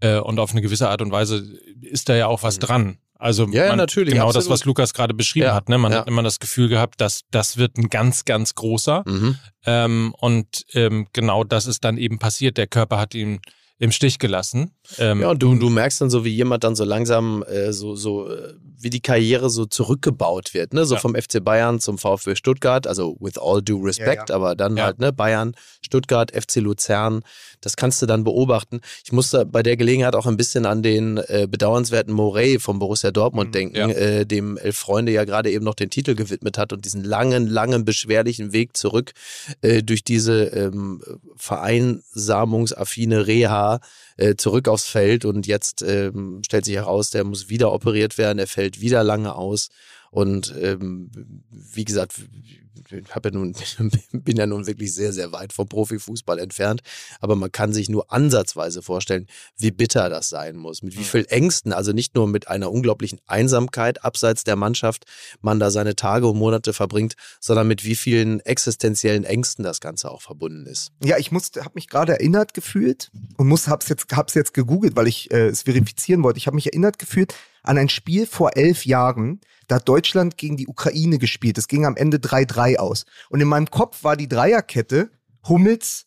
Speaker 3: Äh, und auf eine gewisse Art und Weise ist da ja auch was dran. Also
Speaker 1: Mhm. Ja, ja,
Speaker 3: man,
Speaker 1: natürlich,
Speaker 3: genau das,
Speaker 1: absolut.
Speaker 3: was Lukas gerade beschrieben
Speaker 1: Ja,
Speaker 3: hat. Ne? Man
Speaker 1: ja.
Speaker 3: hat immer das Gefühl gehabt, dass das wird ein ganz, ganz großer.
Speaker 1: Mhm.
Speaker 3: Ähm, und ähm, genau das ist dann eben passiert. Der Körper hat ihn im Stich gelassen. Ähm,
Speaker 1: Ja, und du, du merkst dann so, wie jemand dann so langsam äh, so, so, äh, wie die Karriere so zurückgebaut wird, ne? So
Speaker 3: Ja.
Speaker 1: vom FC Bayern zum VfB Stuttgart, also with all due respect,
Speaker 2: Ja,
Speaker 1: aber dann
Speaker 3: Ja.
Speaker 1: halt, ne, Bayern, Stuttgart, FC Luzern, das kannst du dann beobachten. Ich musste bei der Gelegenheit auch ein bisschen an den äh, bedauernswerten Morey vom Borussia Dortmund
Speaker 2: Mhm,
Speaker 1: denken,
Speaker 3: ja.
Speaker 1: äh, dem Elf Freunde ja gerade eben noch den Titel gewidmet hat und diesen langen, langen, beschwerlichen Weg zurück äh, durch diese ähm, vereinsamungsaffine Reha äh, zurück aufs Feld und jetzt ähm, stellt sich heraus, der muss wieder operiert werden, er fällt wieder lange aus. Und ähm, wie gesagt, ich ja nun, bin ja nun wirklich sehr, sehr weit vom Profifußball entfernt. Aber man kann sich nur ansatzweise vorstellen, wie bitter das sein muss. Mit wie viel Ängsten, also nicht nur mit einer unglaublichen Einsamkeit abseits der Mannschaft, man da seine Tage und Monate verbringt, sondern mit wie vielen existenziellen Ängsten das Ganze auch verbunden ist.
Speaker 2: Ja, ich habe mich gerade erinnert gefühlt und muss, hab's jetzt, hab's jetzt gegoogelt, weil ich äh, es verifizieren wollte. Ich habe mich erinnert gefühlt an ein Spiel vor elf Jahren. Da hat Deutschland gegen die Ukraine gespielt. Es ging am Ende 3-3 aus. Und in meinem Kopf war die Dreierkette Hummels,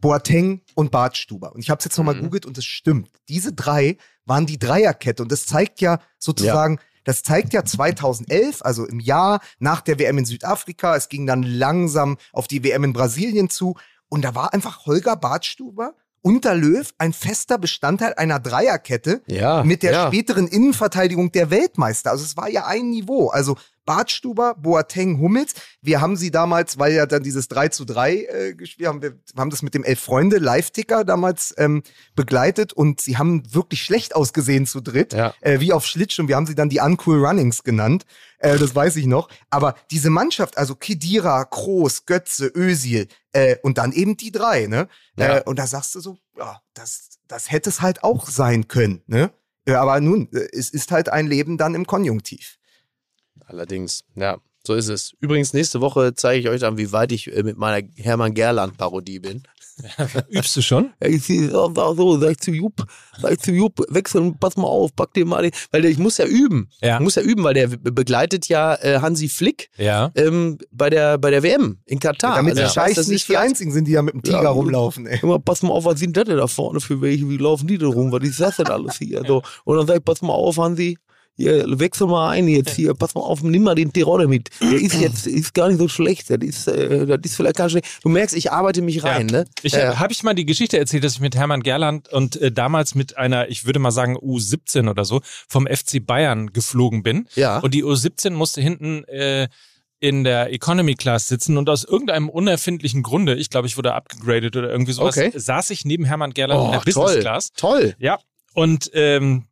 Speaker 2: Boateng und Bartstuber. Und ich habe es jetzt nochmal
Speaker 1: Mhm.
Speaker 2: googelt und es stimmt. Diese drei waren die Dreierkette. Und das zeigt ja sozusagen, das zeigt ja 2011, also im Jahr nach der WM in Südafrika. Es ging dann langsam auf die WM in Brasilien zu. Und da war einfach Holger Bartstuber unter Löw ein fester Bestandteil einer Dreierkette
Speaker 1: Ja.
Speaker 2: mit der
Speaker 1: ja.
Speaker 2: späteren Innenverteidigung der Weltmeister. Also es war ja ein Niveau. Also Bartstuber, Boateng, Hummels. Wir haben sie damals, weil ja dann dieses 3 zu 3 äh, gespielt haben, wir haben das mit dem Elf Freunde Live-Ticker damals ähm, begleitet und sie haben wirklich schlecht ausgesehen zu dritt,
Speaker 1: Ja.
Speaker 2: äh, wie auf Schlittschuh. Wir haben sie dann die Uncool Runnings genannt. Äh, das weiß ich noch. Aber diese Mannschaft, also Kedira, Kroos, Götze, Özil äh, und dann eben die drei, ne?
Speaker 1: Ja.
Speaker 2: Äh, und da sagst du so, ja, das, das hätte es halt auch sein können, ne? Äh, aber nun, äh, es ist halt ein Leben dann im Konjunktiv.
Speaker 1: Allerdings, ja, so ist es. Übrigens, nächste Woche zeige ich euch dann, wie weit ich äh, mit meiner Hermann Gerland-Parodie bin.
Speaker 3: Übst du schon?
Speaker 1: Ich sehe so, so, sag ich zu Jupp, sag ich zu Jupp, wechseln, pass mal auf, pack dir mal den, weil der, ich muss ja üben.
Speaker 3: Ja.
Speaker 1: Ich muss ja üben, weil der be- begleitet ja äh, Hansi Flick
Speaker 3: Ja.
Speaker 1: ähm, bei, der, bei der WM in Katar.
Speaker 2: Damit
Speaker 1: Also
Speaker 2: die
Speaker 1: ich weiß,
Speaker 2: Scheiß
Speaker 1: das ist
Speaker 2: nicht die einzigen sind, die da mit dem Tiger
Speaker 1: Ja,
Speaker 2: rumlaufen, ey.
Speaker 1: Immer, pass mal auf, was sind das denn da vorne für welche? Wie laufen die denn rum? Was ist das denn alles hier? So. Und dann sag ich, pass mal auf, Hansi. Hier, wechsel mal ein jetzt hier, pass mal auf, nimm mal den Tirone mit. Der ist jetzt ist gar nicht so schlecht. Das ist, äh, das ist vielleicht gar nicht schlecht. Du merkst, ich arbeite mich rein, ne?
Speaker 3: Ich
Speaker 1: Äh,
Speaker 3: habe ich mal die Geschichte erzählt, dass ich mit Hermann Gerland und äh, damals mit einer, ich würde mal sagen U17 oder so, vom FC Bayern geflogen bin.
Speaker 1: Ja.
Speaker 3: Und die U17 musste hinten äh, in der Economy Class sitzen und aus irgendeinem unerfindlichen Grunde, ich glaube, ich wurde abgegradet oder irgendwie sowas,
Speaker 1: Okay.
Speaker 3: saß ich neben Hermann Gerland in der
Speaker 1: oh,
Speaker 3: Business Class.
Speaker 1: toll.
Speaker 3: Ja, und ähm,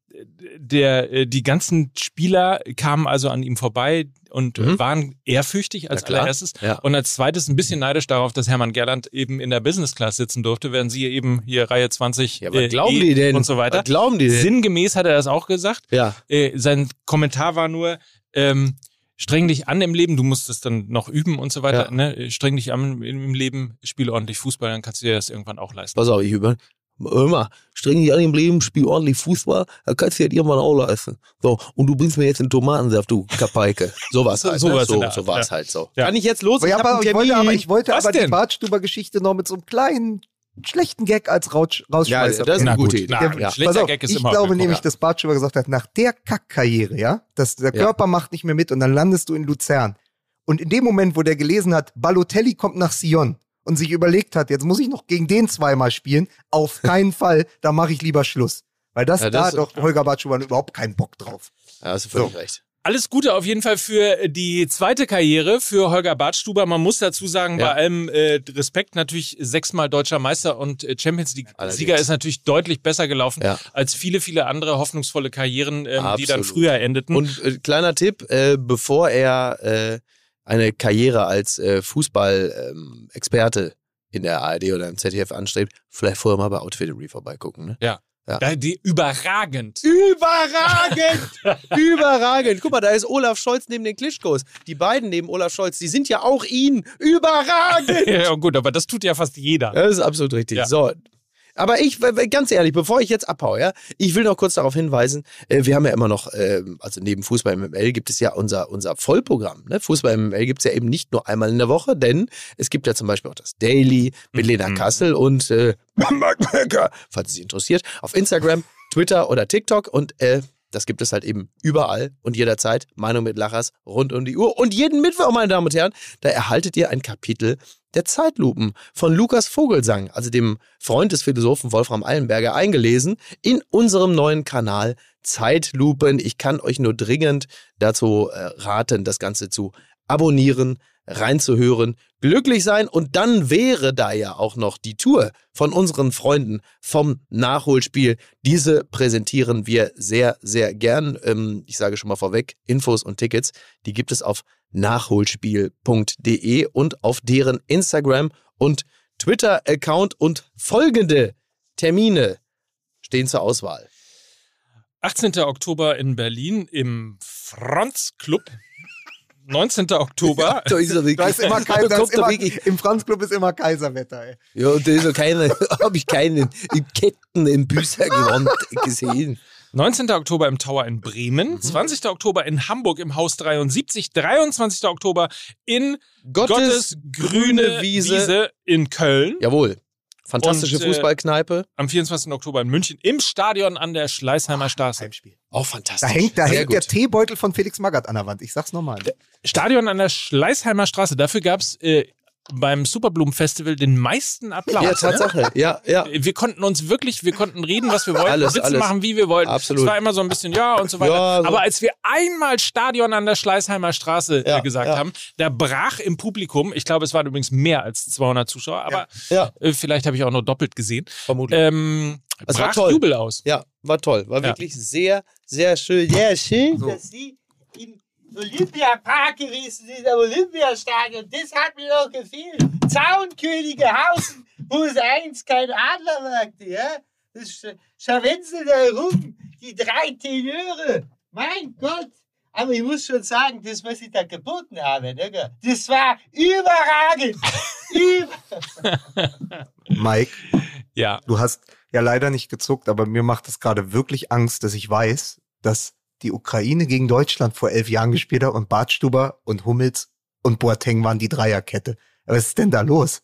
Speaker 3: der, äh, die ganzen Spieler kamen also an ihm vorbei und
Speaker 1: Mhm.
Speaker 3: waren ehrfürchtig als
Speaker 1: Ja,
Speaker 3: allererstes.
Speaker 1: Ja.
Speaker 3: Und als zweites ein bisschen neidisch darauf, dass Hermann Gerland eben in der Business Class sitzen durfte, während sie eben hier Reihe 20
Speaker 1: Ja,
Speaker 3: äh,
Speaker 1: glauben
Speaker 3: E
Speaker 1: die denn?
Speaker 3: und so weiter.
Speaker 1: Was glauben die denn?
Speaker 3: Sinngemäß hat er das auch gesagt.
Speaker 1: Ja.
Speaker 3: Äh, sein Kommentar war nur, ähm, streng dich an im Leben, du musst es dann noch üben und so weiter.
Speaker 1: Ja.
Speaker 3: Ne? Streng dich an im, Leben, spiele ordentlich Fußball, dann kannst du dir das irgendwann auch leisten.
Speaker 1: Pass auf, ich über. Hör mal, streng dich an im Leben, spiel ordentlich Fußball, dann kannst du dir das irgendwann auch leisten. So, und du bringst mir jetzt einen Tomatensaft, du Kapeike. So war's
Speaker 3: So-
Speaker 1: halt.
Speaker 3: so
Speaker 1: ne? so,
Speaker 3: der
Speaker 1: so
Speaker 3: Art,
Speaker 1: war's
Speaker 3: ja.
Speaker 1: halt so.
Speaker 3: Ja.
Speaker 1: Kann ich jetzt los?
Speaker 2: Ja,
Speaker 1: hab
Speaker 2: aber, ich wollte, aber ich wollte
Speaker 3: Was
Speaker 2: aber die? Bartstuber-Geschichte noch mit so einem kleinen, schlechten Gag als Rautsch- Rausschmeißer.
Speaker 1: Ja, das ist eine gute
Speaker 3: gut,
Speaker 1: Idee.
Speaker 3: na,
Speaker 1: ja.
Speaker 3: schlechter
Speaker 2: auf,
Speaker 3: Gag ist
Speaker 2: ich
Speaker 3: immer
Speaker 2: glaube nämlich, dass Bartstuber gesagt hat, nach der Kackkarriere, ja, dass der
Speaker 1: Ja.
Speaker 2: Körper macht nicht mehr mit und dann landest du in Luzern. Und in dem Moment, wo der gelesen hat, Balotelli kommt nach Sion und sich überlegt hat, jetzt muss ich noch gegen den zweimal spielen, auf keinen Fall, da mache ich lieber Schluss. Weil das,
Speaker 1: Ja,
Speaker 2: da
Speaker 1: das-
Speaker 2: hat doch Holger Bartschuber überhaupt keinen Bock drauf.
Speaker 1: Ja, hast du völlig recht.
Speaker 3: Alles Gute auf jeden Fall für die zweite Karriere für Holger Bartstuber. Man muss dazu sagen,
Speaker 1: Ja.
Speaker 3: bei allem äh, Respekt natürlich sechsmal deutscher Meister und äh, Champions League
Speaker 1: Allerdings.
Speaker 3: Sieger ist natürlich deutlich besser gelaufen
Speaker 1: Ja.
Speaker 3: als viele, viele andere hoffnungsvolle Karrieren, ähm, die dann früher endeten.
Speaker 1: Und äh, kleiner Tipp, äh, bevor er äh, eine Karriere als äh, Fußball-Experte in der ARD oder im ZDF anstrebt, vielleicht vorher mal bei Outfittery vorbeigucken. Ne?
Speaker 3: ja. Ja, die überragend.
Speaker 1: Überragend! Überragend! Guck mal, da ist Olaf Scholz neben den Klitschkos. Die beiden neben Olaf Scholz, die sind ja auch ihn. Überragend!
Speaker 3: Ja, gut, aber das tut ja fast jeder.
Speaker 1: Das ist absolut richtig.
Speaker 3: Ja.
Speaker 1: So. Aber ich, ganz ehrlich, bevor ich jetzt abhaue, ja, ich will noch kurz darauf hinweisen, äh, wir haben ja immer noch, äh, also neben Fußball MML gibt es ja unser, unser Vollprogramm. Ne? Fußball MML gibt es ja eben nicht nur einmal in der Woche, denn es gibt ja zum Beispiel auch das Daily mit Lena Kassel und äh, falls es Sie interessiert, auf Instagram, Twitter oder TikTok und äh, das gibt es halt eben überall und jederzeit. Meinung mit Lachers rund um die Uhr. Und jeden Mittwoch, meine Damen und Herren, da erhaltet ihr ein Kapitel der Zeitlupen von Lukas Vogelsang, also dem Freund des Philosophen Wolfram Eilenberger, eingelesen in unserem neuen Kanal Zeitlupen. Ich kann euch nur dringend dazu äh, raten, das Ganze zu abonnieren, reinzuhören, glücklich sein und dann wäre da ja auch noch die Tour von unseren Freunden vom Nachholspiel. Diese präsentieren wir sehr, sehr gern. Ähm, ich sage schon mal vorweg, Infos und Tickets, die gibt es auf nachholspiel.de und auf deren Instagram und Twitter-Account und folgende Termine stehen zur Auswahl.
Speaker 3: 18. Oktober in Berlin im Franz Club. 19. Oktober.
Speaker 1: Da ist er wirklich.
Speaker 2: Da ist immer,
Speaker 1: Da
Speaker 2: Kaiser, da ist
Speaker 1: er
Speaker 2: immer
Speaker 1: wirklich.
Speaker 2: im Franzclub ist immer Kaiserwetter, ey.
Speaker 1: Ja, da ist ja keine, habe ich keinen Ketten im Büßergewand gesehen.
Speaker 3: 19. Oktober im Tower in Bremen, 20. Oktober in Hamburg im Haus 73, 23. Oktober in Gottes, grüne Wiese. in Köln,
Speaker 1: Jawohl. Fantastische
Speaker 3: Und, äh,
Speaker 1: Fußballkneipe.
Speaker 3: am 24. Oktober in München im Stadion an der Schleißheimer Straße.
Speaker 2: Heimspiel.
Speaker 1: Auch fantastisch.
Speaker 2: Da hängt, da
Speaker 1: Sehr
Speaker 2: hängt der. Teebeutel von Felix Magath an der Wand. Ich sag's nochmal.
Speaker 3: Stadion an der Schleißheimer Straße. Dafür gab's äh, beim Superblumen-Festival den meisten Applaus.
Speaker 1: Ja, Tatsache. Ja, ja.
Speaker 3: Wir konnten uns wirklich, wir konnten reden, was wir wollten,
Speaker 1: Alles,
Speaker 3: Witze
Speaker 1: alles.
Speaker 3: machen, wie wir wollten.
Speaker 1: Absolut.
Speaker 3: Es war immer so ein bisschen ja und so weiter.
Speaker 1: Ja, so.
Speaker 3: Aber als wir einmal Stadion an der Schleißheimer Straße
Speaker 1: Ja,
Speaker 3: äh, gesagt
Speaker 1: ja.
Speaker 3: haben, da brach im Publikum, ich glaube, es waren übrigens mehr als 200 Zuschauer, aber
Speaker 1: Ja,
Speaker 3: äh, vielleicht habe ich auch nur doppelt gesehen,
Speaker 1: vermutlich.
Speaker 3: ähm,
Speaker 1: Es war
Speaker 3: brach
Speaker 1: toll.
Speaker 3: Jubel aus.
Speaker 1: Ja, war toll. War
Speaker 3: Ja.
Speaker 1: wirklich sehr, sehr schön. Sehr schön.
Speaker 2: So.
Speaker 6: dass sie im Olympiapark gewesen sind, am Olympiastadion. Das hat mir doch gefehlt. Zaunkönigehausen, wo es einst kein Adler wagte, ja? Das sch- scharwenzeln da herum, die drei Tenöre. Mein Gott. Aber ich muss schon sagen, das, was ich da geboten habe, ne, das war überragend. Über
Speaker 2: Mike,
Speaker 3: Ja.
Speaker 2: du hast ja leider nicht gezuckt, aber mir macht es gerade wirklich Angst, dass ich weiß, dass die Ukraine gegen Deutschland vor elf Jahren gespielt hat und Bartstuber und Hummels und Boateng waren die Dreierkette. Was ist denn da los?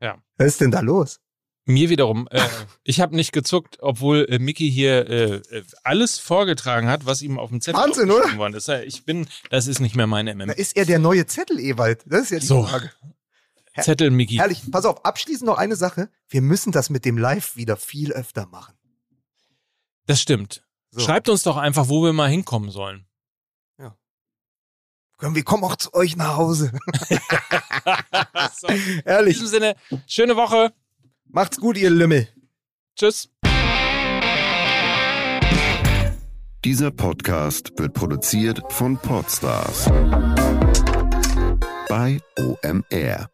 Speaker 3: Ja.
Speaker 2: Was ist denn da los?
Speaker 3: Mir wiederum, äh, ich habe nicht gezuckt, obwohl äh, Mickey hier äh, äh, alles vorgetragen hat, was ihm auf dem Zettel
Speaker 2: Wahnsinn,
Speaker 3: aufgeschrieben worden ist. Ich bin, das ist nicht mehr meine
Speaker 2: Da
Speaker 3: MM.
Speaker 2: ist er der neue Zettel, Ewald. Das ist ja die
Speaker 3: So.
Speaker 2: Frage.
Speaker 3: Zettel Mickey.
Speaker 2: Herrlich. Pass auf, abschließend noch eine Sache. Wir müssen das mit dem Live wieder viel öfter machen.
Speaker 3: Das stimmt.
Speaker 2: So.
Speaker 3: Schreibt uns doch einfach, wo wir mal hinkommen sollen.
Speaker 2: Komm, wir kommen auch zu euch nach Hause.
Speaker 3: so, in
Speaker 2: Ehrlich.
Speaker 3: diesem Sinne, schöne Woche.
Speaker 2: Macht's gut, ihr Lümmel.
Speaker 3: Tschüss.
Speaker 7: Dieser Podcast wird produziert von Podstars bei OMR.